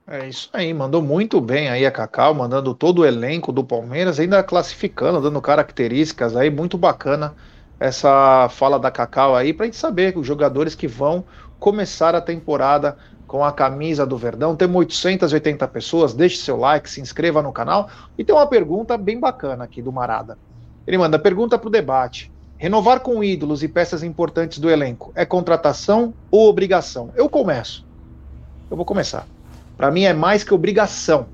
É isso aí, mandou muito bem aí a Cacau, mandando todo o elenco do Palmeiras, ainda classificando, dando características aí, muito bacana essa fala da Cacau aí para a gente saber os jogadores que vão começar a temporada com a camisa do Verdão. Temos 880 pessoas, deixe seu like, se inscreva no canal. E tem uma pergunta bem bacana aqui do Marada. Ele manda pergunta para o debate. Renovar com ídolos e peças importantes do elenco é contratação ou obrigação? Eu começo. Eu vou começar. Para mim é mais que obrigação.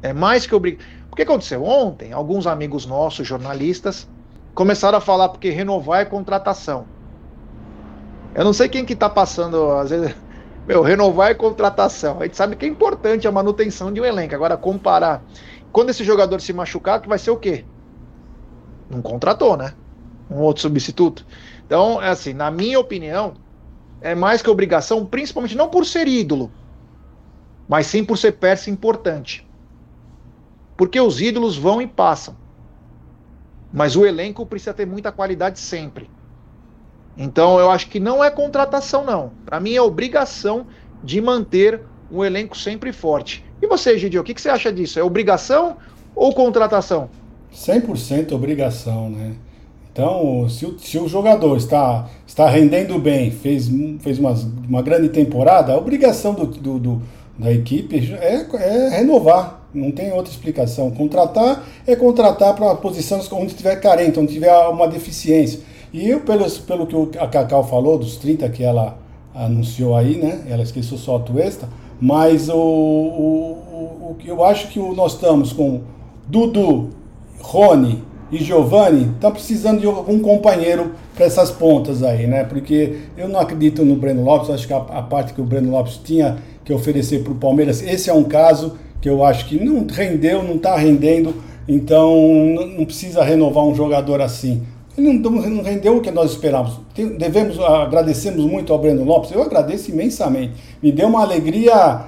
É mais que obrigação. O que aconteceu? Ontem, alguns amigos nossos, jornalistas, começaram a falar porque renovar é contratação. Eu não sei quem que tá passando, às vezes Meu, renovar é contratação. A gente sabe que é importante a manutenção de um elenco. Agora, comparar. Quando esse jogador se machucar, que vai ser o quê? Não contratou, né? Um outro substituto. Então, é assim, na minha opinião, é mais que obrigação, principalmente não por ser ídolo, mas sim por ser peça importante. Porque os ídolos vão e passam. Mas o elenco precisa ter muita qualidade sempre. Então eu acho que não é contratação, não. Para mim é obrigação de manter um elenco sempre forte. E você, Gidio, o que, que você acha disso? É obrigação ou contratação? 100% obrigação, né? Então, se o, se o jogador está, está rendendo bem, fez, fez uma, uma grande temporada, a obrigação do, do, do da equipe é, é renovar. Não tem outra explicação. Contratar é contratar para posições onde estiver carente, onde tiver uma deficiência. E eu, pelo, que a Cacau falou, dos 30 que ela anunciou aí, né? Ela esqueceu só a Tuesta, mas o, o, o, eu acho que nós estamos com Dudu, Rony e Giovanni, estão precisando de algum companheiro para essas pontas aí, né? Porque eu não acredito no Breno Lopes, acho que a, a parte que o Breno Lopes tinha que oferecer para o Palmeiras, esse é um caso que eu acho que não rendeu, não está rendendo, então não precisa renovar um jogador assim. Ele não, não rendeu o que nós esperávamos. Devemos, agradecemos muito ao Breno Lopes, eu agradeço imensamente. Me deu uma alegria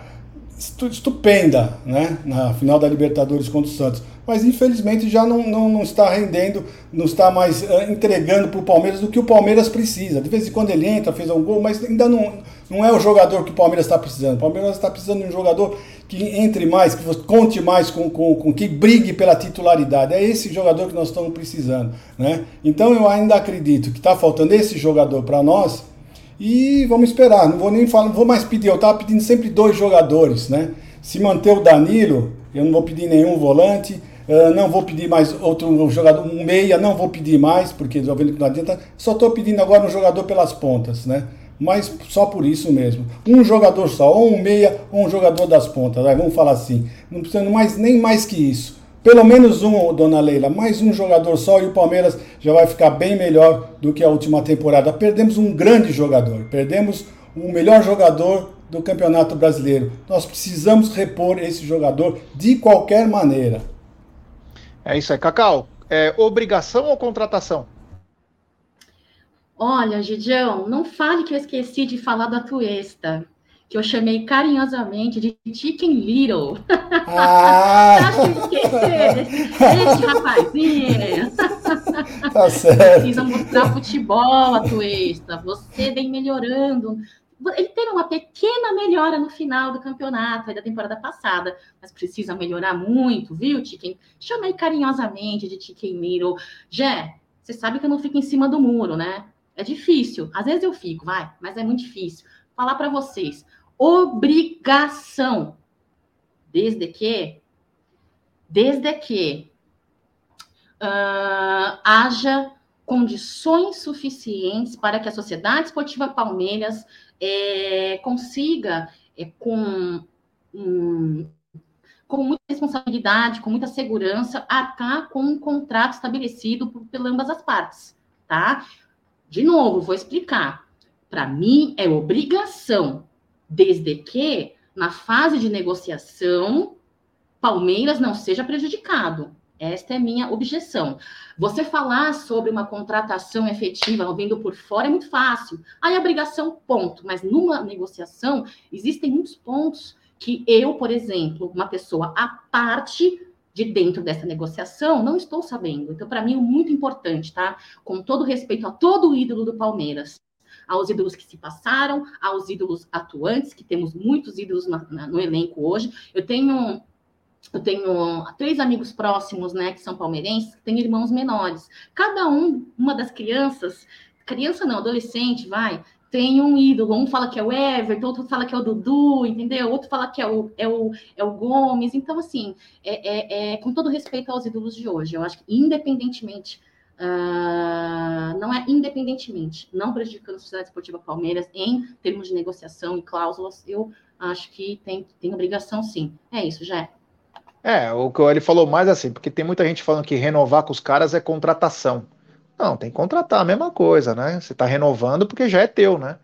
estupenda né, na final da Libertadores contra o Santos. Mas infelizmente já não, não, não está rendendo, não está mais uh, entregando para o Palmeiras o que o Palmeiras precisa. De vez em quando ele entra, fez um gol, mas ainda não, não é o jogador que o Palmeiras está precisando. O Palmeiras está precisando de um jogador que entre mais, que conte mais com, com, com que brigue pela titularidade. É esse jogador que nós estamos precisando. Né? Então eu ainda acredito que está faltando esse jogador para nós e vamos esperar. Não vou nem falar, não vou mais pedir. Eu estava pedindo sempre dois jogadores. Né? Se manter o Danilo, eu não vou pedir nenhum volante. Uh, não vou pedir mais outro jogador, um meia, não vou pedir mais, porque estou vendo que não adianta. Só estou pedindo agora um jogador pelas pontas, né? Mas só por isso mesmo. Um jogador só, ou um meia, ou um jogador das pontas, vamos falar assim. Não precisando mais, nem mais que isso. Pelo menos um, dona Leila, mais um jogador só e o Palmeiras já vai ficar bem melhor do que a última temporada. Perdemos um grande jogador, perdemos o melhor jogador do Campeonato Brasileiro. Nós precisamos repor esse jogador de qualquer maneira. É isso aí, Cacau. É obrigação ou contratação? Olha, Gidião, não fale que eu esqueci de falar da Tuesta, que eu chamei carinhosamente de Chicken Little. Ah! Esquecer desse, rapazinho. Tá certo. Precisa mostrar futebol, a Tuesta. Você vem melhorando. Ele teve uma pequena melhora no final do campeonato, da temporada passada, mas precisa melhorar muito, viu, Chicken? Chamei carinhosamente de Chicken Little. Jé, você sabe que eu não fico em cima do muro, né? É difícil. Às vezes eu fico, vai, mas é muito difícil. Falar para vocês. Obrigação. Desde que. Desde que uh, haja condições suficientes para que a Sociedade Esportiva Palmeiras é, consiga, é, com, com muita responsabilidade, com muita segurança, arcar com um contrato estabelecido por, por ambas as partes, tá? De novo, vou explicar. Para mim, é obrigação, desde que na fase de negociação, Palmeiras não seja prejudicado. Esta é minha objeção. Você falar sobre uma contratação efetiva vindo por fora é muito fácil. Aí a obrigação, ponto. Mas numa negociação, existem muitos pontos que eu, por exemplo, uma pessoa à parte, de dentro dessa negociação, não estou sabendo. Então, para mim, é muito importante, tá? Com todo respeito a todo ídolo do Palmeiras, aos ídolos que se passaram, aos ídolos atuantes, que temos muitos ídolos na, na, no elenco hoje. Eu tenho eu tenho três amigos próximos, né, que são palmeirenses, que têm irmãos menores. Cada um, uma das crianças, criança não, adolescente, vai, tem um ídolo. Um fala que é o Everton, outro fala que é o Dudu, entendeu? Outro fala que é o, é o, é o Gomes. Então, assim, é, é, é com todo respeito aos ídolos de hoje, eu acho que independentemente. Uh, não é independentemente, não prejudicando a Sociedade Esportiva Palmeiras em termos de negociação e cláusulas, eu acho que tem, tem obrigação sim. É isso, já. É, o que ele falou mais assim, porque tem muita gente falando que renovar com os caras é contratação. Não, tem que contratar a mesma coisa, né? Você está renovando porque já é teu, né?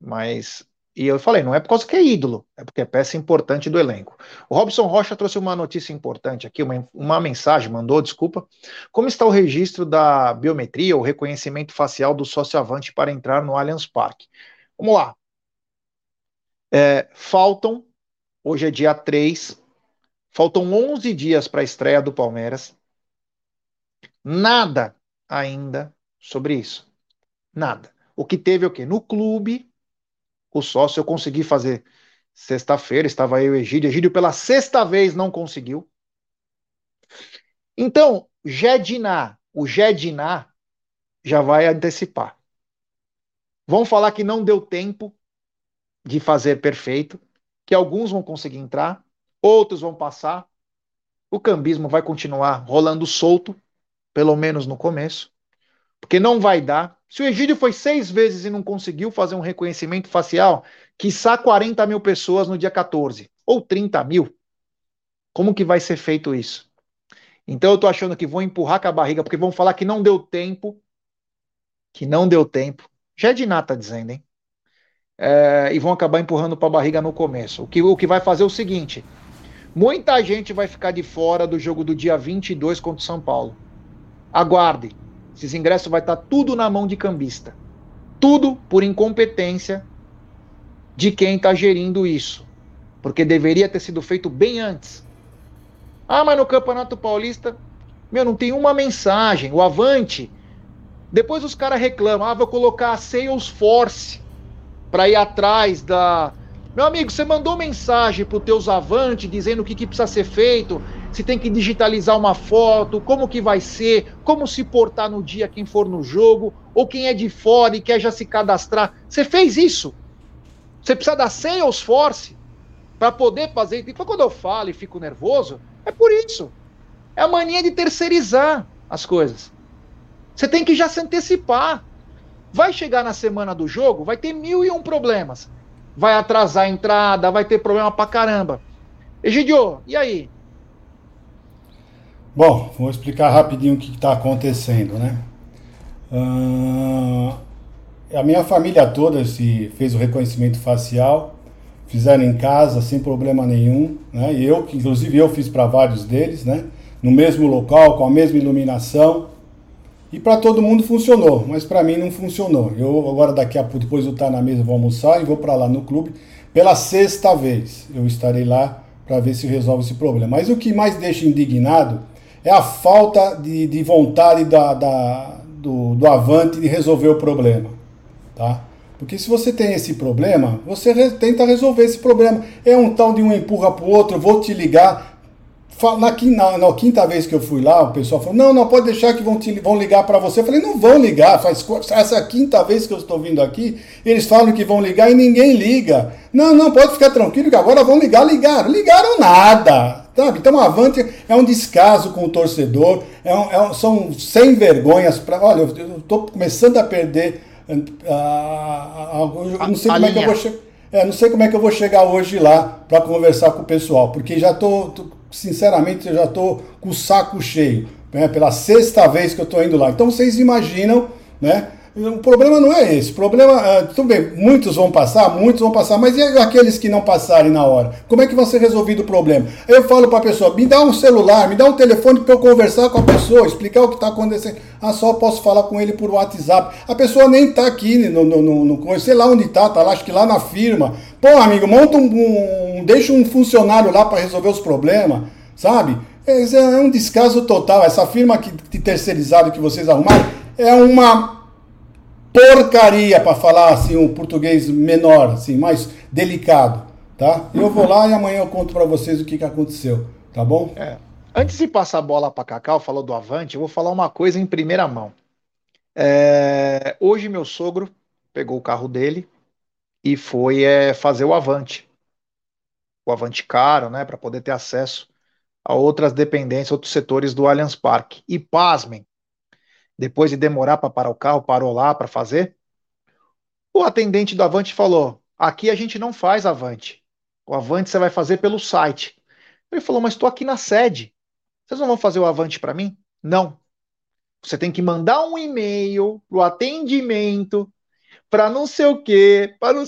Mas E eu falei, não é por causa que é ídolo, é porque é peça importante do elenco. O Robson Rocha trouxe uma notícia importante aqui, uma, uma mensagem, mandou, desculpa. Como está o registro da biometria, o reconhecimento facial do sócio-avante para entrar no Allianz Parque? Vamos lá. É, faltam, hoje é dia 3, faltam 11 dias para a estreia do Palmeiras. Nada ainda sobre isso. Nada. O que teve é o quê? No clube, o sócio eu consegui fazer sexta-feira, estava eu e Egídio. Egídio pela sexta vez não conseguiu. Então, Jediná, o Jediná já vai antecipar. Vão falar que não deu tempo de fazer perfeito, que alguns vão conseguir entrar, outros vão passar. O cambismo vai continuar rolando solto, pelo menos no começo, porque não vai dar se o Egídio foi seis vezes e não conseguiu fazer um reconhecimento facial, quiçá 40 mil pessoas no dia 14, ou 30 mil, como que vai ser feito isso? Então eu tô achando que vão empurrar com a barriga, porque vão falar que não deu tempo, que não deu tempo. Já é de nata dizendo, hein? É, e vão acabar empurrando para a barriga no começo. O que, o que vai fazer é o seguinte: muita gente vai ficar de fora do jogo do dia 22 contra o São Paulo. Aguarde. Esses ingressos vai estar tudo na mão de cambista. Tudo por incompetência de quem está gerindo isso. Porque deveria ter sido feito bem antes. Ah, mas no Campeonato Paulista, meu, não tem uma mensagem. O Avante. Depois os caras reclamam, ah, vou colocar a Salesforce para ir atrás da. Meu amigo, você mandou mensagem para os teus Avante dizendo o que, que precisa ser feito se tem que digitalizar uma foto, como que vai ser, como se portar no dia quem for no jogo, ou quem é de fora e quer já se cadastrar. Você fez isso. Você precisa da Salesforce para poder fazer. Então, quando eu falo e fico nervoso, é por isso. É a mania de terceirizar as coisas. Você tem que já se antecipar. Vai chegar na semana do jogo, vai ter mil e um problemas. Vai atrasar a entrada, vai ter problema pra caramba. Egidio, e aí? Bom, vou explicar rapidinho o que está acontecendo, né? Uh, a minha família toda se fez o reconhecimento facial, fizeram em casa sem problema nenhum, né? E eu, inclusive eu fiz para vários deles, né? No mesmo local, com a mesma iluminação. E para todo mundo funcionou, mas para mim não funcionou. Eu agora daqui a pouco, depois eu estar na mesa, vou almoçar e vou para lá no clube. Pela sexta vez eu estarei lá para ver se resolve esse problema. Mas o que mais deixa indignado é a falta de, de vontade da, da, do, do Avante de resolver o problema. Tá? Porque se você tem esse problema, você re, tenta resolver esse problema. É um tal de um empurra para o outro, vou te ligar. Na, na, na, quinta vez que eu fui lá, o pessoal falou: não, não pode deixar que vão, te, vão ligar para você. Eu falei: não vão ligar, faz essa é a quinta vez que eu estou vindo aqui. Eles falam que vão ligar e ninguém liga. Não, não, pode ficar tranquilo que agora vão ligar. Ligaram, ligaram nada. Sabe? Então, a Avante é um descaso com o torcedor, é um, é um, são sem vergonhas. Pra, olha, eu estou começando a perder. Uh, uh, não sei a como linha. é que eu vou chegar. É, não sei como é que eu vou chegar hoje lá para conversar com o pessoal, porque já estou, sinceramente, eu já estou com o saco cheio, né, pela sexta vez que eu estou indo lá. Então vocês imaginam, né? O problema não é esse. O problema, uh, tudo bem, muitos vão passar, muitos vão passar, mas e aqueles que não passarem na hora? Como é que vai ser resolvido o problema? Eu falo para a pessoa, me dá um celular, me dá um telefone para eu conversar com a pessoa, explicar o que está acontecendo. Ah, só posso falar com ele por WhatsApp. A pessoa nem está aqui, no, no, no, no, sei lá onde está, tá lá, acho que lá na firma. Pô, amigo, monta um, um deixa um funcionário lá para resolver os problemas, sabe? É, é um descaso total. Essa firma que, que terceirizado que vocês arrumaram é uma porcaria para falar assim um português menor, assim, mais delicado, tá? Eu vou lá e amanhã eu conto para vocês o que, que aconteceu, tá bom? É. Antes de passar a bola para Cacau, falou do Avante, eu vou falar uma coisa em primeira mão. É, hoje meu sogro pegou o carro dele e foi é, fazer o Avante. O Avante caro, né, para poder ter acesso a outras dependências, outros setores do Allianz Parque. E pasmem, depois de demorar para parar o carro, parou lá para fazer. O atendente do Avante falou: aqui a gente não faz Avante. O Avante você vai fazer pelo site. Ele falou: mas estou aqui na sede. Vocês não vão fazer o Avante para mim? Não. Você tem que mandar um e-mail pro atendimento para não sei o quê. Para não...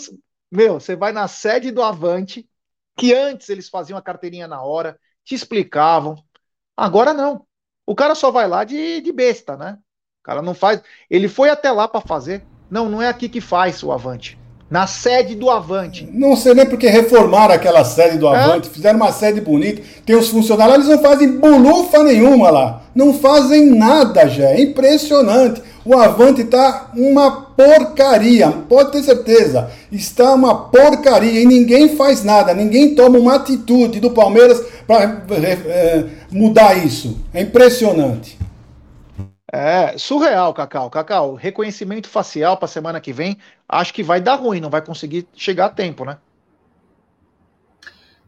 Meu, você vai na sede do Avante, que antes eles faziam a carteirinha na hora, te explicavam. Agora não. O cara só vai lá de, de besta, né? O cara não faz. Ele foi até lá para fazer. Não, não é aqui que faz o Avante na sede do Avante. Não sei nem porque reformaram aquela sede do Avante, é? fizeram uma sede bonita, tem os funcionários, eles não fazem bolufa nenhuma lá, não fazem nada já, é impressionante. O Avante está uma porcaria, pode ter certeza, está uma porcaria e ninguém faz nada, ninguém toma uma atitude do Palmeiras para é, mudar isso, é impressionante. É, surreal, Cacau. Cacau, reconhecimento facial para semana que vem, acho que vai dar ruim, não vai conseguir chegar a tempo, né?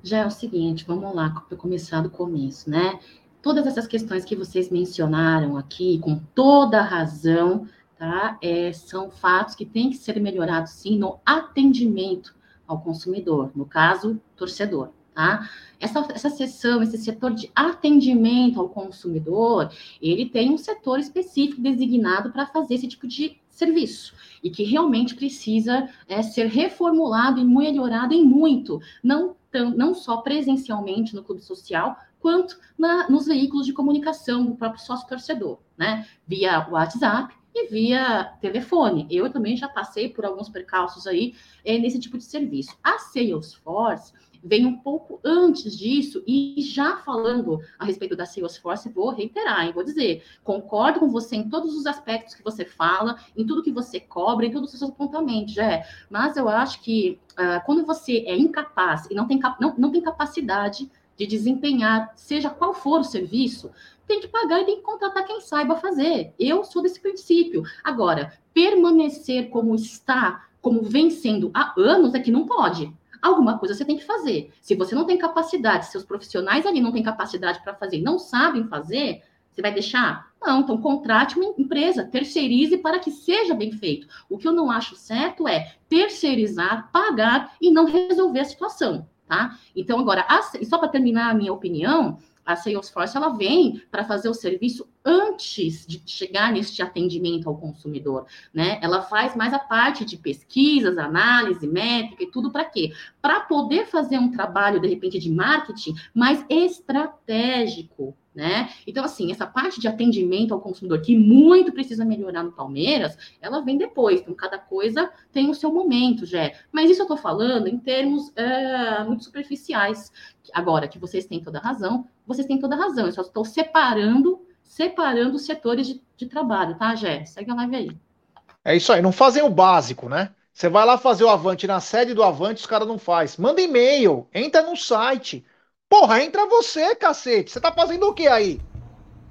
Já é o seguinte, vamos lá, para começar do começo, né? Todas essas questões que vocês mencionaram aqui, com toda razão, tá? É, são fatos que têm que ser melhorados, sim, no atendimento ao consumidor, no caso, torcedor. Tá? Essa, essa seção, esse setor de atendimento ao consumidor, ele tem um setor específico designado para fazer esse tipo de serviço e que realmente precisa é, ser reformulado e melhorado em muito, não, tão, não só presencialmente no clube social, quanto na, nos veículos de comunicação do próprio sócio torcedor, né? Via WhatsApp e via telefone. Eu também já passei por alguns percalços aí é, nesse tipo de serviço. A Salesforce vem um pouco antes disso e já falando a respeito da Salesforce, vou reiterar, vou dizer, concordo com você em todos os aspectos que você fala, em tudo que você cobra, em todos os seus apontamentos, é. Mas eu acho que uh, quando você é incapaz e não tem, não, não tem capacidade de desempenhar, seja qual for o serviço, tem que pagar e tem que contratar quem saiba fazer. Eu sou desse princípio. Agora, permanecer como está, como vem sendo há anos, é que não pode alguma coisa você tem que fazer. Se você não tem capacidade, seus profissionais ali não têm capacidade para fazer, não sabem fazer, você vai deixar? Não, então contrate uma empresa, terceirize para que seja bem feito. O que eu não acho certo é terceirizar, pagar e não resolver a situação, tá? Então, agora, só para terminar a minha opinião, a Salesforce ela vem para fazer o serviço antes de chegar neste atendimento ao consumidor, né? Ela faz mais a parte de pesquisas, análise, métrica e tudo para quê? Para poder fazer um trabalho de repente de marketing mais estratégico, né? Então, assim, essa parte de atendimento ao consumidor, que muito precisa melhorar no Palmeiras, ela vem depois. Então, cada coisa tem o seu momento, já. Mas isso eu estou falando em termos é, muito superficiais. Agora, que vocês têm toda razão, vocês têm toda razão. Eu só estou separando, separando os setores de, de trabalho, tá, Jé? Segue a live aí. É isso aí, não fazem o básico, né? Você vai lá fazer o Avante na sede do Avante, os caras não faz. Manda e-mail, entra no site Porra, entra você, cacete. Você tá fazendo o que aí?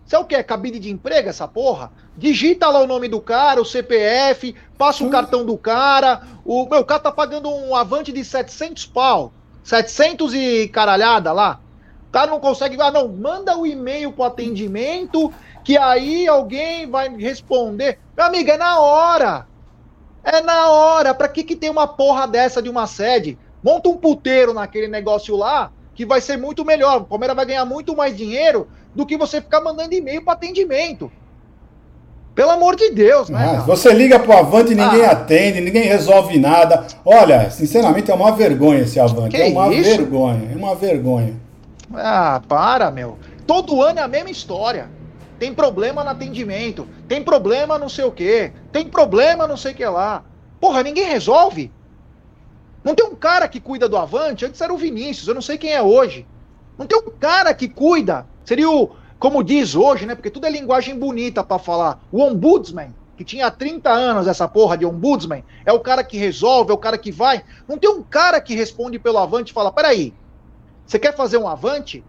Você é o quê? Cabide de emprego, essa porra? Digita lá o nome do cara, o CPF, passa o hum. cartão do cara. O meu cara tá pagando um avante de 700 pau. 700 e caralhada lá. O cara não consegue. Ah, não. Manda o e-mail pro atendimento, que aí alguém vai responder. Meu amigo, é na hora. É na hora. Pra que, que tem uma porra dessa de uma sede? Monta um puteiro naquele negócio lá que vai ser muito melhor. O Palmeiras vai ganhar muito mais dinheiro do que você ficar mandando e-mail para atendimento. Pelo amor de Deus, né? Ah, você liga pro Avante e ninguém ah. atende, ninguém resolve nada. Olha, sinceramente é uma vergonha esse Avante. Que é uma isso? vergonha, é uma vergonha. Ah, para, meu. Todo ano é a mesma história. Tem problema no atendimento, tem problema não sei o quê, tem problema não sei o que lá. Porra, ninguém resolve. Não tem um cara que cuida do Avante, antes era o Vinícius, eu não sei quem é hoje. Não tem um cara que cuida. Seria o, como diz hoje, né? Porque tudo é linguagem bonita para falar. O ombudsman, que tinha 30 anos essa porra de ombudsman, é o cara que resolve, é o cara que vai. Não tem um cara que responde pelo Avante e fala: peraí, você quer fazer um Avante?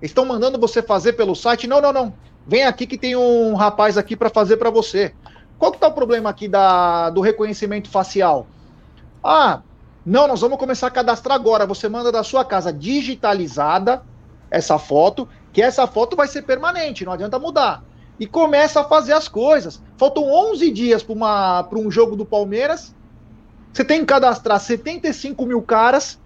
Estão mandando você fazer pelo site? Não, não, não. Vem aqui que tem um rapaz aqui para fazer para você. Qual que tá o problema aqui da, do reconhecimento facial? Ah, não, nós vamos começar a cadastrar agora. Você manda da sua casa digitalizada essa foto, que essa foto vai ser permanente, não adianta mudar. E começa a fazer as coisas. Faltam 11 dias para um jogo do Palmeiras. Você tem que cadastrar 75 mil caras,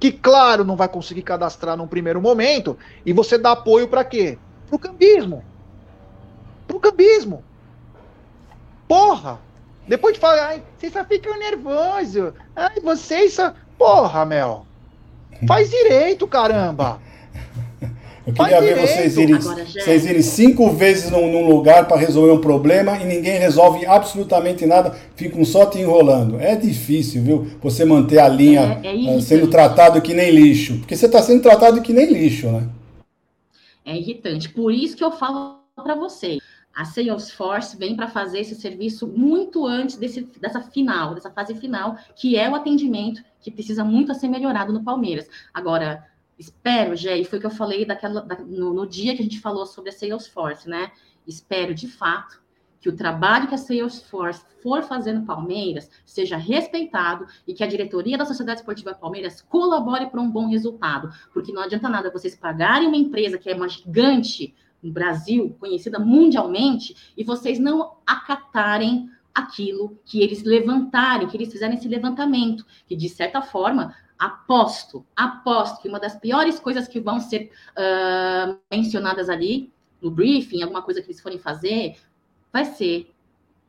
que, claro, não vai conseguir cadastrar num primeiro momento. E você dá apoio para quê? Pro cambismo. Pro cambismo. Porra! Depois de falar, ai, vocês só ficam nervosos. Ai, vocês só. Porra, Mel. Faz direito, caramba. Eu queria ver vocês irem, Agora, vocês irem cinco vezes num, num lugar para resolver um problema e ninguém resolve absolutamente nada, ficam só te enrolando. É difícil, viu? Você manter a linha é, é sendo tratado que nem lixo. Porque você está sendo tratado que nem lixo, né? É irritante. Por isso que eu falo para vocês. A Salesforce vem para fazer esse serviço muito antes desse, dessa final, dessa fase final, que é o atendimento que precisa muito ser melhorado no Palmeiras. Agora, espero, Gé, e foi o que eu falei daquela, da, no, no, dia que a gente falou sobre a Salesforce, né? Espero, de fato, que o trabalho que a Salesforce for fazer no Palmeiras seja respeitado e que a diretoria da Sociedade Esportiva Palmeiras colabore para um bom resultado. Porque não adianta nada vocês pagarem uma empresa que é uma gigante no Brasil, conhecida mundialmente, e vocês não acatarem aquilo que eles levantarem, que eles fizerem esse levantamento, que de certa forma aposto, aposto que uma das piores coisas que vão ser uh, mencionadas ali no briefing, alguma coisa que eles forem fazer, vai ser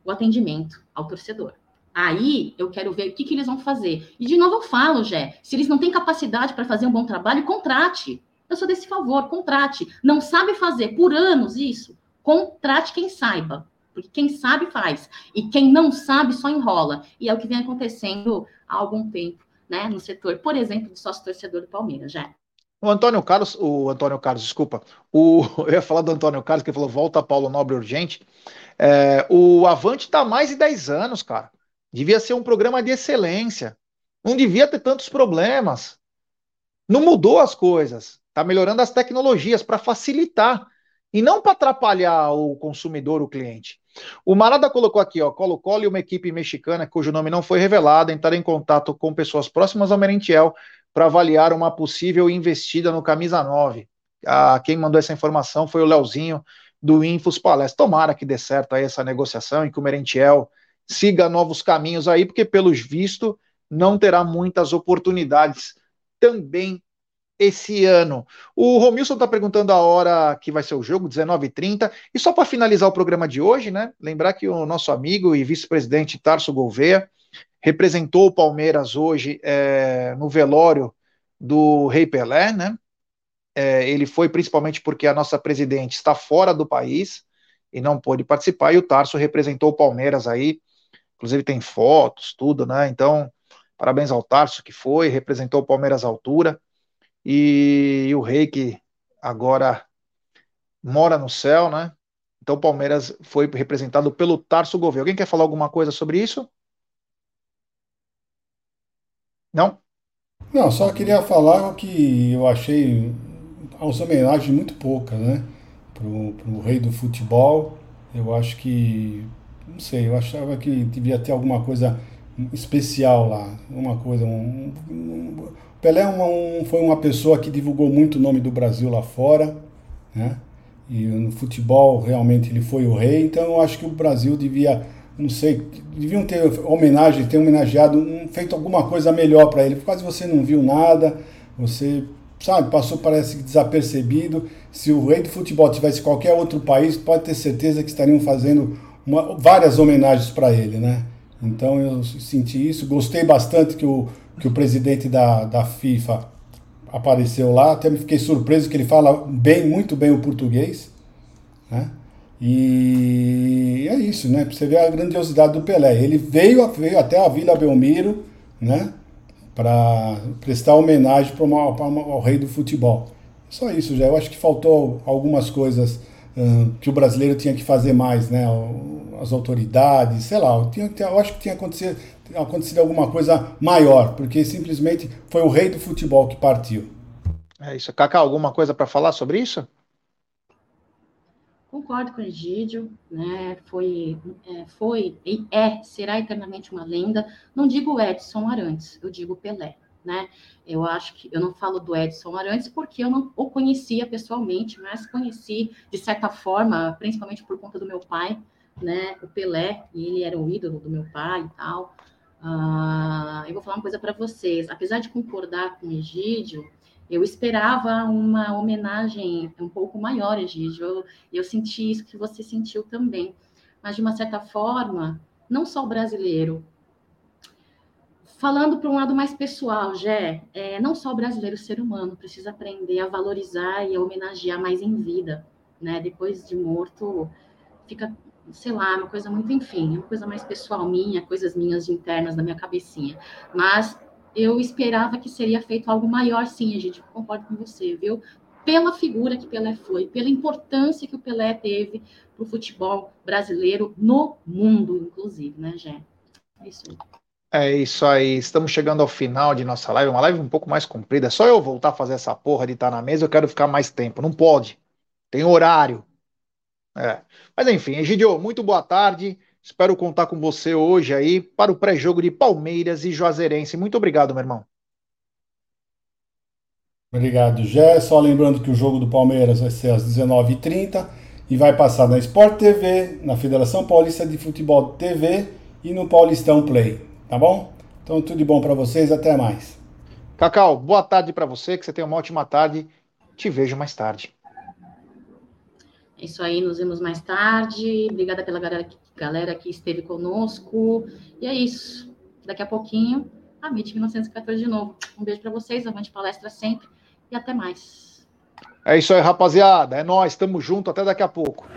o atendimento ao torcedor. Aí eu quero ver o que, que eles vão fazer. E de novo eu falo, Jé, se eles não têm capacidade para fazer um bom trabalho, contrate. Eu sou desse favor, contrate. Não sabe fazer por anos isso? Contrate quem saiba. Porque quem sabe faz. E quem não sabe só enrola. E é o que vem acontecendo há algum tempo né, no setor, por exemplo, de sócio torcedor do Palmeiras, já. O Antônio Carlos, o Antônio Carlos, desculpa, o, eu ia falar do Antônio Carlos, que falou volta Paulo Nobre urgente. É, o Avante está mais de 10 anos, cara. Devia ser um programa de excelência. Não devia ter tantos problemas. Não mudou as coisas. Está melhorando as tecnologias para facilitar e não para atrapalhar o consumidor, o cliente. O Marada colocou aqui, ó, Colo-Colo e uma equipe mexicana cujo nome não foi revelado entrar em contato com pessoas próximas ao Merentiel para avaliar uma possível investida no camisa 9. Ah, quem mandou essa informação foi o Leozinho do Infos Palestra. Tomara que dê certo aí essa negociação e que o Merentiel siga novos caminhos aí, porque pelos vistos não terá muitas oportunidades também esse ano. O Romilson está perguntando a hora que vai ser o jogo, 19h30. E só para finalizar o programa de hoje, né? Lembrar que o nosso amigo e vice-presidente Tarso Gouveia representou o Palmeiras hoje é, no velório do Rei Pelé, né? É, ele foi principalmente porque a nossa presidente está fora do país e não pôde participar, e o Tarso representou o Palmeiras aí, inclusive tem fotos, tudo, né? Então, parabéns ao Tarso que foi, representou o Palmeiras à altura e, o rei que agora mora no céu, né? Então o Palmeiras foi representado pelo Tarso Gouveia. Alguém quer falar alguma coisa sobre isso? Não? Não, só queria falar que eu achei as homenagens muito poucas, né? Pro, pro rei do futebol. Eu acho que. Não sei, eu achava que devia ter alguma coisa especial lá. Uma coisa. Um, um, Pelé uma, um, foi uma pessoa que divulgou muito o nome do Brasil lá fora, né? E no futebol realmente ele foi o rei, então eu acho que o Brasil devia, não sei, deviam ter homenagem, ter homenageado, um, feito alguma coisa melhor para ele. Quase você não viu nada, você, sabe, passou parece desapercebido. Se o rei do futebol tivesse qualquer outro país, pode ter certeza que estariam fazendo uma, várias homenagens para ele, né? Então eu senti isso, gostei bastante que o que o presidente da, da FIFA apareceu lá, até me fiquei surpreso que ele fala bem, muito bem o português, né? E é isso, né? Pra você ver a grandiosidade do Pelé. Ele veio, veio até a Vila Belmiro, né? Para prestar homenagem para ao rei do futebol. Só isso já. Eu acho que faltou algumas coisas uh, que o brasileiro tinha que fazer mais, né? As autoridades, sei lá. Eu, tinha, eu acho que tinha acontecido, acontecido alguma coisa maior, porque simplesmente foi o rei do futebol que partiu. É isso. Cacá, alguma coisa para falar sobre isso? Concordo com o Egídio, né? Foi, é, foi e é, será eternamente uma lenda. Não digo Edson Arantes, eu digo Pelé, né? Eu acho que eu não falo do Edson Arantes porque eu não o conhecia pessoalmente, mas conheci de certa forma, principalmente por conta do meu pai, né? O Pelé, e ele era o ídolo do meu pai e tal. Uh, eu vou falar uma coisa para vocês. Apesar de concordar com o Egídio, eu esperava uma homenagem um pouco maior, Egídio. Eu, eu senti isso que você sentiu também. Mas, de uma certa forma, não só o brasileiro. Falando para um lado mais pessoal, Jé, é, não só o brasileiro, o ser humano precisa aprender a valorizar e a homenagear mais em vida, né? Depois de morto, fica, sei lá, uma coisa muito, enfim, uma coisa mais pessoal minha, coisas minhas internas da minha cabecinha. Mas eu esperava que seria feito algo maior, sim, gente, concordo com você, viu? Pela figura que Pelé foi, pela importância que o Pelé teve para o futebol brasileiro no mundo, inclusive, né, Jé? É isso aí. É isso aí, estamos chegando ao final de nossa live, uma live um pouco mais comprida. É só eu voltar a fazer essa porra de estar na mesa, eu quero ficar mais tempo. Não pode. Tem horário. É. Mas enfim, Egidio, muito boa tarde. Espero contar com você hoje aí para o pré-jogo de Palmeiras e Juazeirense. Muito obrigado, meu irmão. Obrigado, Gé. Só lembrando que o jogo do Palmeiras vai ser às 19h30 e vai passar na Sport TV, na Federação Paulista de Futebol TV e no Paulistão Play. Tá bom? Então, tudo de bom para vocês. Até mais. Cacau, boa tarde para você. Que você tenha uma ótima tarde. Te vejo mais tarde isso aí, nos vemos mais tarde. Obrigada pela galera que, galera que esteve conosco. E é isso. Daqui a pouquinho, a MIT 1914 de novo. Um beijo para vocês, avante palestra sempre e até mais. É isso aí, rapaziada. É nós, estamos junto, até daqui a pouco.